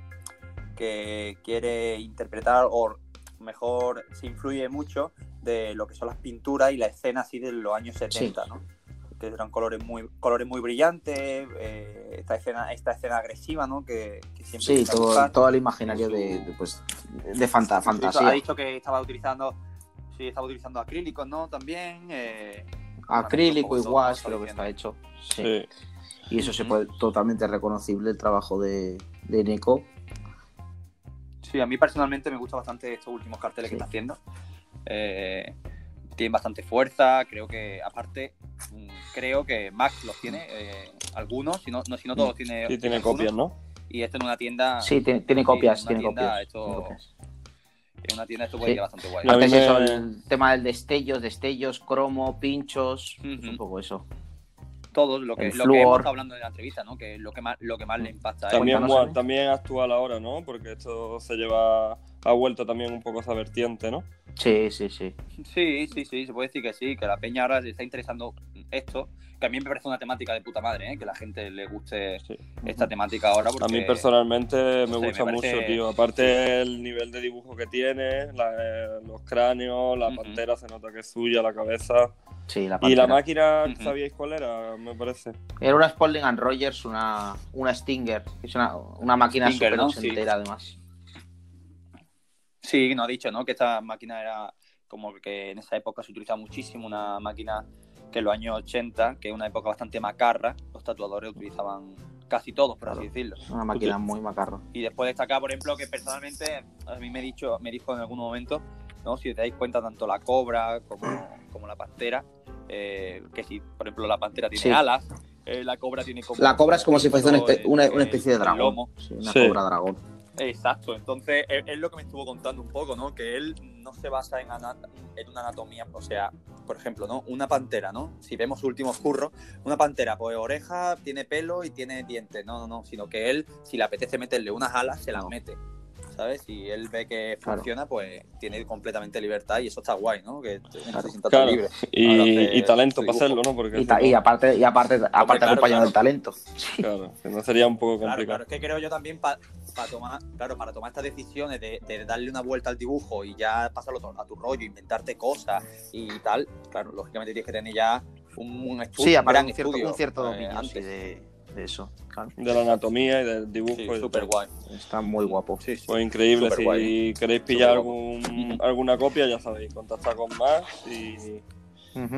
que quiere interpretar, o mejor, se influye mucho de lo que son las pinturas y la escena así de los años 70, ¿no? que eran colores muy, colores muy brillantes, eh, esta, escena, esta escena agresiva, ¿no? Que, siempre sí, todo, todo, el imaginario de, pues, de fantasía. Ha dicho que estaba utilizando, sí, estaba utilizando acrílicos, ¿no? También. Eh, Acrílico y wash creo que está hecho. Sí. Y eso se puede totalmente reconocible el trabajo de, de Neko. Sí, a mí personalmente me gusta bastante estos últimos carteles que está haciendo. Eh, tienen bastante fuerza, creo que aparte, mm, creo que Max los tiene, eh, algunos, si no, no, si no todos tiene. Sí, tiene copias, ¿no? Y esto en una tienda. Sí, tiene, copias, tiene, copias. Esto, En una tienda esto puede ir bastante guay. Antes eso, el tema del destellos, destellos, cromo, pinchos, un poco eso todos lo que, lo que hemos estado hablando en la entrevista, ¿no? Que es lo que más, lo que más le impacta. También, también actual ahora, ¿no? Porque esto se lleva, ha vuelto también un poco esa vertiente, ¿no? Sí, sí, sí. Sí, sí, sí, se puede decir que sí, que la peña ahora le está interesando esto, que a mí me parece una temática de puta madre, ¿eh? que la gente le guste esta temática ahora. a mí personalmente me gusta mucho, tío. Aparte el nivel de dibujo que tiene, los cráneos, la pantera se nota que es suya, la cabeza. Sí, la y la máquina, ¿sabíais cuál era? Me parece. Era una Spalding and Rogers, una, una Stinger, es una, una máquina súper ¿no? además. Sí, no ha dicho, ¿no? Que esta máquina era como que en esa época se utilizaba muchísimo, una máquina que en los años 80, que es una época bastante macarra, los tatuadores utilizaban casi todos, por así decirlo. Una máquina muy macarra. Y después destacar, por ejemplo, que personalmente a mí me, dicho, me dijo en algún momento, ¿no? si os dais cuenta, tanto la cobra como, como la pantera, eh, que si, por ejemplo, la pantera tiene alas, eh, la cobra tiene como... La cobra es como si fuese una, especie de dragón. una cobra dragón. Exacto, entonces es, lo que me estuvo contando un poco, ¿no? Que él no se basa en, en una anatomía, o sea, por ejemplo, ¿no? Una pantera, ¿no? Si vemos su último curro, una pantera, pues oreja, tiene pelo y tiene dientes, no, no, no, sino que él, si le apetece meterle unas alas, se las mete. ¿Sabes? Si él ve que funciona, pues tiene completamente libertad y eso está guay, ¿no? Que claro. libre. Y, talento para hacerlo, ¿no? Porque y, aparte, y aparte, aparte acompañado del talento. Claro, que no sería un poco complicado. Claro, es que creo yo también para tomar, claro, para tomar estas decisiones de, darle una vuelta al dibujo y ya pasarlo a tu rollo, inventarte cosas y tal, claro, lógicamente tienes que tener ya un, estudio. Sí, aparte un, cierto, un cierto eh, de de eso. De la anatomía y del dibujo. súper guay. Está muy guapo. Sí, Pues increíble. si queréis pillar algún, alguna copia, ya sabéis, contactar con más y,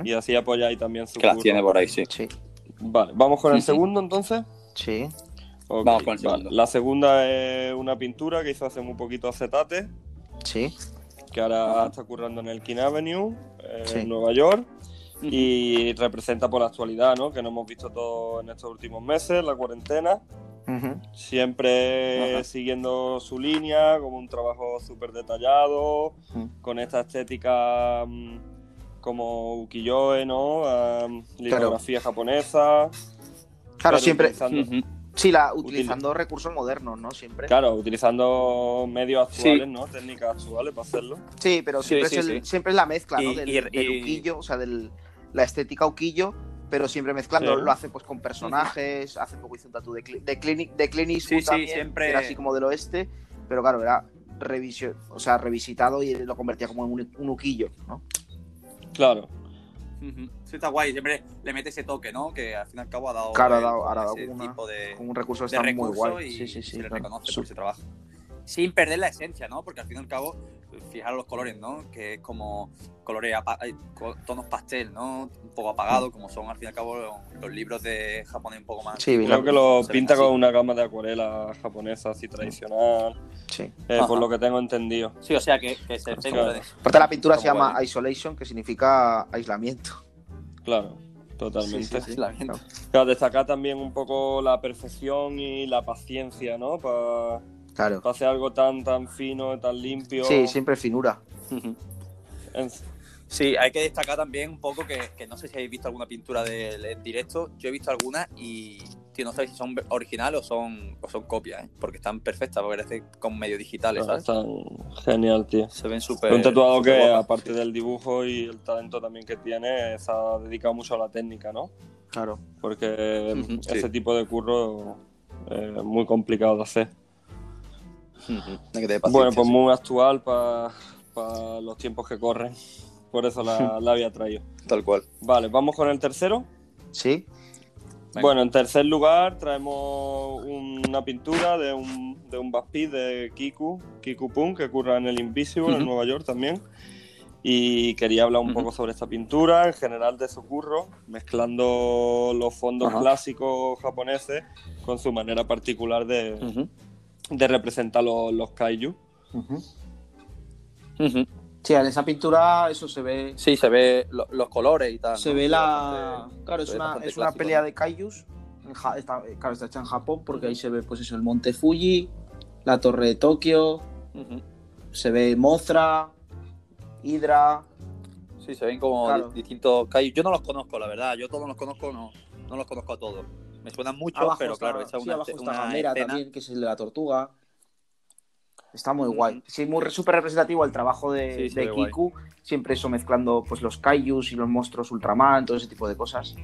y así apoyáis también su Que las tiene por ahí, sí. Vale, vamos con el segundo entonces. Sí. Vamos con el segundo. La segunda es una pintura que hizo hace muy poquito Acetate. Sí. Que ahora está currando en el King Avenue, en Nueva York y representa por la actualidad, ¿no? Que no hemos visto todo en estos últimos meses, la cuarentena. Siempre siguiendo su línea, como un trabajo súper detallado, con esta estética mm, como ukiyo-e, ¿no? litografía japonesa. Claro, siempre. Sí, la, utilizando recursos modernos, ¿no? Siempre. Claro, utilizando medios actuales, ¿no? Técnicas actuales para hacerlo. Sí, pero siempre, es, siempre es la mezcla, ¿no? Del, uquillo, o sea, del, la estética uquillo, pero siempre mezclando, lo hace pues con personajes, hace poco hizo un tatu de, de, Clinic, de Clinic sí, también, siempre... era así como del oeste, pero claro, era revisio, o sea, revisitado y lo convertía como en un, un uquillo, ¿no? Claro. Sí, está guay, siempre le mete ese toque, ¿no? Que al fin y al cabo ha dado, claro, ha dado, ha dado tipo de, un recurso está muy guay. Y, sí, sí, sí, se le reconoce por ese trabajo. Sin perder la esencia, ¿no? Porque al fin y al cabo fijaros los colores, ¿no? Que es como colores, tonos pastel, ¿no? Un poco apagado, como son al fin y al cabo los, libros de japonés un poco más. Sí, creo que lo pinta con una gama de acuarela japonesa así tradicional. Sí. Eh, por lo que tengo entendido. Sí, o sea que, que se Aparte la pintura se llama isolation, que significa aislamiento. Claro. Totalmente. Sí, Claro, destacar también un poco la perfección y la paciencia, ¿no? Para Claro. Hace algo tan, tan fino, tan limpio. Sí, siempre finura. Sí, hay que destacar también un poco que, no sé si habéis visto alguna pintura de, en directo. Yo he visto algunas y no sé si son originales o son, o son copias, ¿eh? porque están perfectas, parece como medio digitales. ¿sabes? Están genial, tío. Se ven súper. Un tatuado que, aparte del dibujo y el talento también que tiene, se ha dedicado mucho a la técnica, ¿no? Claro. Porque ese tipo de curro es muy complicado de hacer bueno, pues muy actual para los tiempos que corren. Por eso la, la había traído. Tal cual. Vale, vamos con el tercero. Sí. Bueno, en tercer lugar traemos una pintura de un, de un de Kiku, Kiku Punk, que ocurre en el Invisible, en Nueva York también. Y quería hablar un poco sobre esta pintura, en general de Sokurro, mezclando los fondos clásicos japoneses con su manera particular de, de representar los, los kaiju. Sí, en esa pintura eso se ve. Sí, se ve los colores y tal. Se ve la. claro, es una, es una pelea de kaijus. está, claro, está hecha en Japón porque ahí se ve, pues eso, el monte Fuji, la torre de Tokio, se ve Mothra, Hydra. Sí, se ven como distintos kaijus. Yo no los conozco, la verdad. Yo todos los conozco, no, no los conozco a todos. Me suenan mucho, pero claro, esa es una, abajo está también, que es el de la tortuga. Está muy guay. Sí, muy súper representativo el trabajo de, Kiku. Siempre eso mezclando pues los kaijus y los monstruos Ultraman, todo ese tipo de cosas.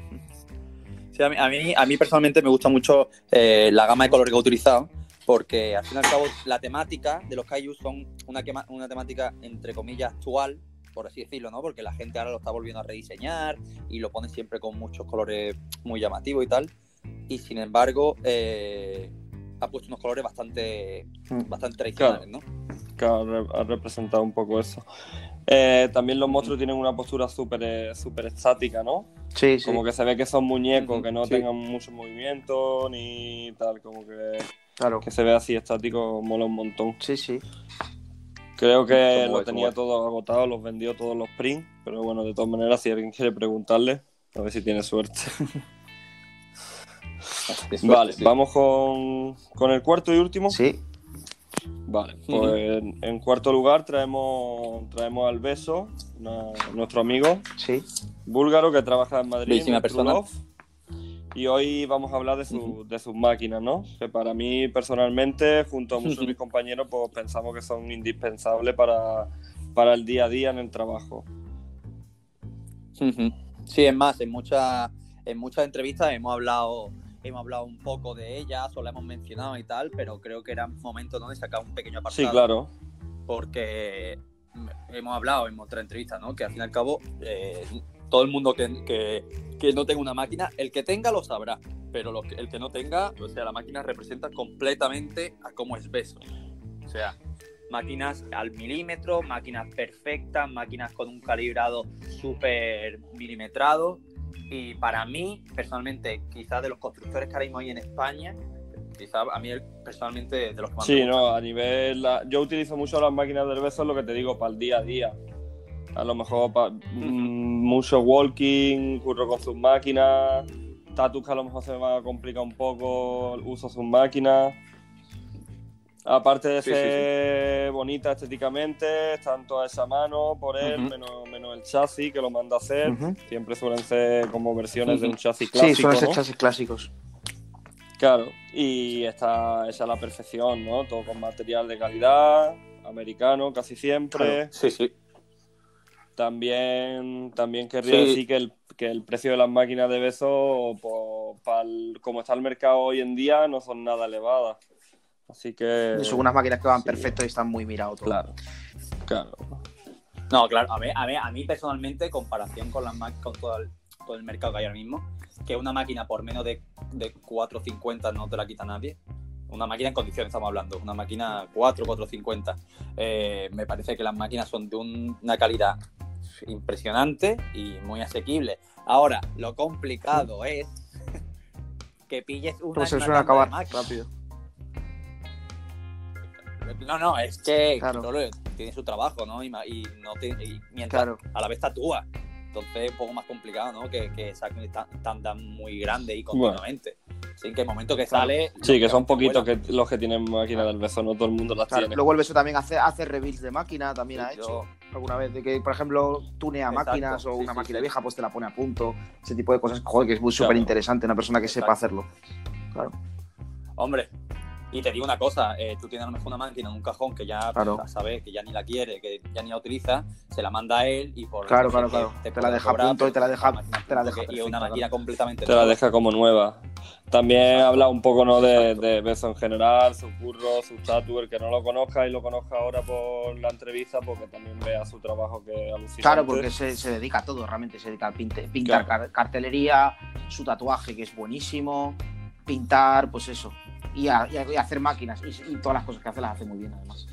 Sí, a mí, a mí, personalmente me gusta mucho eh, la gama de colores que he utilizado, porque al fin y al cabo la temática de los kaijus son una, una temática entre comillas actual, por así decirlo, ¿no? Porque la gente ahora lo está volviendo a rediseñar y lo pone siempre con muchos colores muy llamativos y tal. Y sin embargo, eh, ha puesto unos colores bastante, mm. bastante tradicionales, ¿no? Claro, ha representado un poco eso. Eh, también los monstruos tienen una postura súper eh, super estática, ¿no? Sí, sí. Como que se ve que son muñecos, que no tengan mucho movimiento ni tal, como que, claro. que se ve así estático, mola un montón. Sí, sí. Creo que lo tenía todo agotado, los vendió todos los prints, pero bueno, de todas maneras, si alguien quiere preguntarle, a ver si tiene suerte. vale, vamos con, el cuarto y último. Sí. Vale, pues en, cuarto lugar traemos, traemos al Beso, nuestro amigo. Sí. Búlgaro que trabaja en Madrid. En y hoy vamos a hablar de, sus máquinas, ¿no? Que para mí personalmente, junto a muchos de mis compañeros, pues pensamos que son indispensables para, para el día a día en el trabajo. Sí, es más, en, muchas en muchas entrevistas hemos hablado hemos hablado un poco de ellas o la hemos mencionado y tal, pero creo que era momento ¿no? de sacar un pequeño apartado. Sí, claro. Porque hemos hablado en otra entrevista, ¿no? Que al fin y al cabo, eh, todo el mundo que, que, no tenga una máquina, el que tenga lo sabrá, pero el que no tenga, o sea, la máquina representa completamente a cómo es beso. O sea, máquinas al milímetro, máquinas perfectas, máquinas con un calibrado súper milimetrado y para mí, personalmente, quizás de los constructores que ahora mismo hay en España, quizás a mí personalmente de los que más Sí, no, a nivel. Yo utilizo mucho las máquinas del beso, es lo que te digo, para el día a día. A lo mejor para, mm, mucho walking, curro con sus máquinas. Tatus que a lo mejor se me va a complicar un poco, uso sus máquinas. Aparte de ser bonita estéticamente, están todas esa mano por él, menos, el chasis que lo manda a hacer. Siempre suelen ser como versiones de un chasis clásico. Sí, suelen ser chasis clásicos. Claro, y está esa la perfección, ¿no? Todo con material de calidad, americano casi siempre. Sí, sí. También, también querría decir que el, que el precio de las máquinas de beso, como está el mercado hoy en día, no son nada elevadas. Así que. son unas máquinas que van perfecto y están muy mirados. Claro. Claro. No, claro, a mí, a mí, personalmente, comparación con, las con todo, el, todo el mercado que hay ahora mismo, que una máquina por menos de, de 4.50 no te la quita nadie. Una máquina en condiciones, estamos hablando. Una máquina 4, 4.50. Eh, me parece que las máquinas son de una calidad impresionante y muy asequible. Ahora, lo complicado es que pilles una. Pues eso acabar rápido. No, no, es que tiene su trabajo, ¿no? Y, no mientras a la vez tatúa. Entonces es un poco más complicado, ¿no? Que, que saquen tan, tan muy grande y continuamente. Sin que el momento que sale. Sí, que son poquitos que, los que tienen máquina del beso, no todo el mundo las tiene. Luego el beso también hace, hace reveals de máquina, también ha hecho alguna vez. De que, por ejemplo, tunea máquinas o una máquina vieja, pues te la pone a punto. Ese tipo de cosas. Joder, que es muy súper interesante una persona que sepa hacerlo. Claro. Hombre, y te digo una cosa, eh, tú tienes a lo mejor una máquina en un cajón que ya sabes que ya ni la quiere, que ya ni la utiliza, se la manda a él y por claro, claro, claro. Te, la deja a punto y te la deja, te la deja y una máquina completamente te la deja como nueva. También habla un poco ¿no? de, de Beso en general, su curro, su tatu, el que no lo conozca y lo conozca ahora por la entrevista, porque también vea su trabajo que alucina. Claro, porque se, se, dedica a todo, realmente se dedica a pinte, pintar claro. cartelería, su tatuaje que es buenísimo, pintar, pues eso, y, a, y, a, y hacer máquinas, y, y, todas las cosas que hace las hace muy bien además.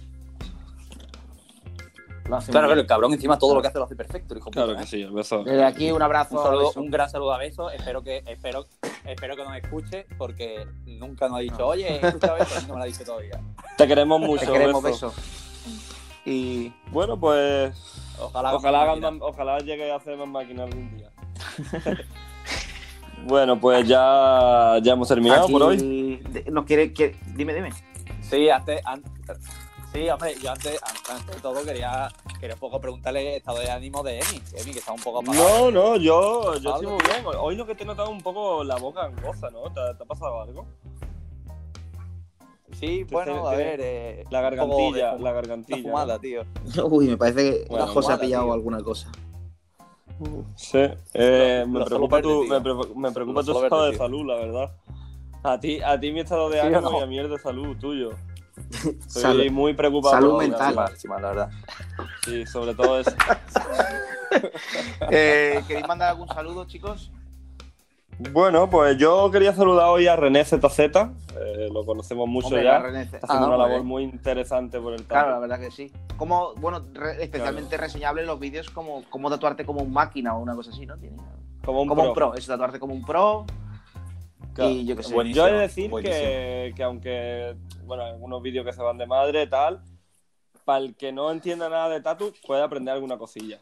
Claro, claro, el cabrón encima todo lo que hace lo hace perfecto, hijo Claro puta, que ¿eh? sí, el beso. Desde aquí un abrazo. Un, saludo, un, gran saludo a Beso. Espero que, espero, espero que nos escuche porque nunca nos ha dicho, oye, escucha Beso, no me lo ha dicho todavía. Te queremos mucho, Te queremos beso. beso. Y bueno, pues ojalá, ojalá, hagan, ojalá llegue a hacer más máquinas algún día. bueno, pues ya, ya hemos terminado Aquí, por hoy. ¿Nos quiere, quiere, Dime, dime. Sí, antes, antes, sí, hombre, yo antes, antes de todo quería, quería un poco preguntarle el estado de ánimo de Emi, Emi, que está un poco No, apagado. no, yo, yo estoy muy bien. Hoy lo que te he notado un poco la boca angosa, ¿no? ¿Te, te ha pasado algo? Sí, bueno, a ver. Eh, la gargantilla, de, la gargantilla. La fumada, tío. Uy, me parece que Bueno, José ha pillado tío. alguna cosa. Sí, eh, me, preocupa tu, verde, me, tío. pre- me preocupa tu estado verde, de salud, la verdad. A ti, a ti mi estado de ¿Sí o ánimo no? y a mí el de salud tuyo. Estoy Salud. muy preocupado. Salud por- mental. Mal, la verdad. Sí, sobre todo eso. Eh, ¿Queréis mandar algún saludo, chicos? Bueno, pues yo quería saludar hoy a René ZZ. eh, lo conocemos mucho Hombre, ya. René- Está haciendo Ah, una labor muy interesante por el Claro, la verdad que sí. Como, bueno, re- especialmente reseñable los vídeos como, como tatuarte como un máquina o una cosa así, ¿no? Tiene- Como un como pro. un pro, eso, tatuarte como un pro. Claro. Y yo qué sé. Buenísimo. Yo he de decir que, que aunque, bueno, algunos vídeos que se van de madre tal, para el que no entienda nada de tatu, puede aprender alguna cosilla.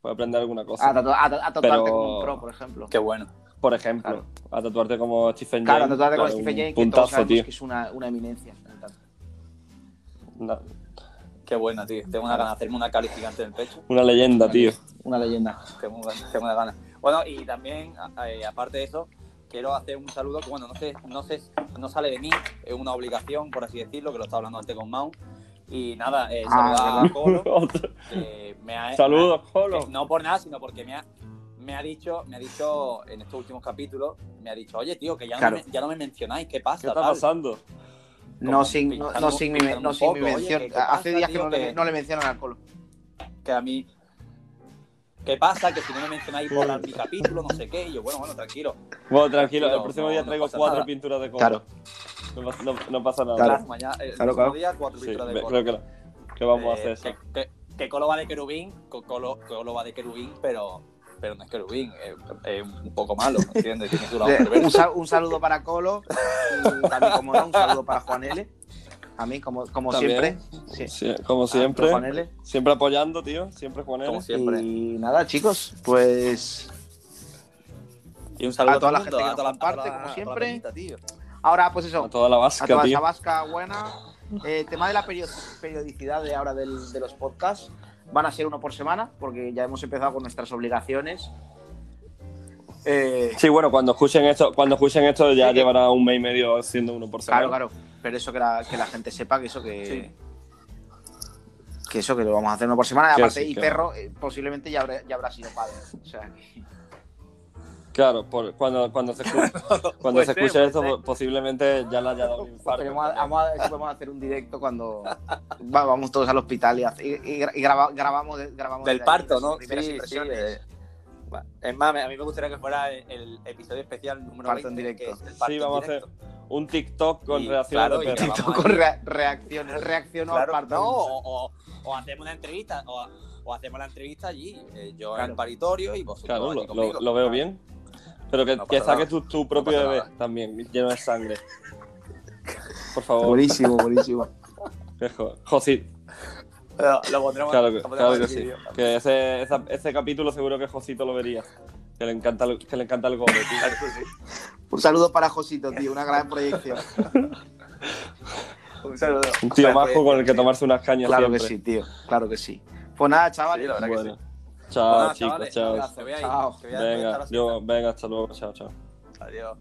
Puede aprender alguna cosa. A, tatu- a- a tatuarte Pero- como un pro, por ejemplo. Qué bueno. Por ejemplo, a tatuarte como Stephen Claro, a tatuarte como claro, Stephen James, que todos Puntazo, sabemos tío. que es una, una eminencia. Una, Qué buena, tío. Tengo una gana de hacerme una cali gigante en el pecho. una leyenda, tío. Una leyenda. Tengo, tengo una gana. Bueno, y también, eh, aparte de eso, quiero hacer un saludo que, bueno, no sé, no sé, no sale de mí, es una obligación, por así decirlo, que lo estaba hablando antes con Mau. Y nada, eh, Ah, saludar a. Colo. Me ha- Saludos, Colo. no por nada, sino porque me ha, me ha dicho, me ha dicho en estos últimos capítulos, me ha dicho, oye, tío, que ya, Claro. no, me, ya no me mencionáis, ¿qué pasa? ¿Qué está tal?". pasando? No sin, no, pinchando- no sin mi, no sin mi oye, mención. ¿qué- qué Hace pasa, días que no, le, que- no le mencionan al colo. que a mí. ¿Qué pasa? Que si no me mencionáis por mi capítulo, no sé qué. Y yo, bueno, bueno, tranquilo. Bueno, tranquilo, el próximo no- día traigo cuatro nada. pinturas de cola. Claro. No, pasa- no- no pasa nada. Claro. Mañana, el Claro, próximo claro. día, cuatro Sí, pinturas de cola. creo que, vamos a hacer Eh, eso. Que, que- que Colo va de querubín, co- Colo, Colo va de querubín, pero, pero no es querubín, es, es un poco malo, ¿entiendes? Tiene su lado Eh, perverso. un, sal- un saludo para Colo y también, como no, un saludo para Juan L. A mí, como, como siempre. Sí. Sí, como Ah, siempre. Juan L. Siempre apoyando, tío. Siempre Juan Como L. siempre. Y nada, chicos, pues Y un saludo a toda la gente que a toda la- a toda la- como a toda siempre. peñita, tío. ahora, pues eso, A toda la a vasca, toda esa tío. vasca buena. Eh, tema de la perio- periodicidad de ahora del- de los podcasts. Van a ser uno por semana, porque ya hemos empezado con nuestras obligaciones. Eh, Sí, bueno, cuando escuchen esto, cuando escuchen esto ya Sí, llevará un mes y medio siendo uno por semana. claro, claro. Pero eso que la, que la gente sepa que eso que. Sí. Que eso que lo vamos a hacer uno por semana. Y aparte, sí, y perro, eh, posiblemente ya habrá, ya habrá sido padre. O sea, que- Claro, por- cuando, cuando se escuche, cuando se ser, escuche puede esto, ser. posiblemente ya le haya dado un infarto. Pero vamos a, vamos a podemos hacer un directo cuando va- vamos todos al hospital y, y- y gra- y graba- grabamos, grabamos Del parto, ahí, ¿no? Sí, sí. eh. Es más, a mí me gustaría que fuera el, el episodio especial número Parto en 20, que directo. es el parto Sí, en vamos a hacer un TikTok con Y, reacciones claro, de TikTok con rea- reacciones, reaccionó Claro, al parto. no, o, o- o hacemos una entrevista, o, o hacemos la entrevista allí, eh, yo en Claro. el paritorio y vosotros Claro, allí lo, conmigo. lo- lo veo bien. Pero que, No que saques tu, tu propio pasa bebé nada. también, lleno de sangre. Por favor, Buenísimo, buenísimo. que jo- Josi- Lo, pondremos, Claro que, lo pondremos claro que sí. Que ese, esa- ese capítulo seguro que Josito lo vería. Que le encanta el, que le encanta el gore, tío. Claro que sí. Un saludo para Josito, tío, una gran proyección. Un saludo. Un tío O sea, majo con el que tomarse unas cañas Claro que sí, tío, claro que sí. Pues nada, Sí, chavales. la verdad que Bueno, sí. que a ir, Chao. que voy a- voy a Venga, estar yo, haciendo- venga, hasta luego, chao, chao. Adiós.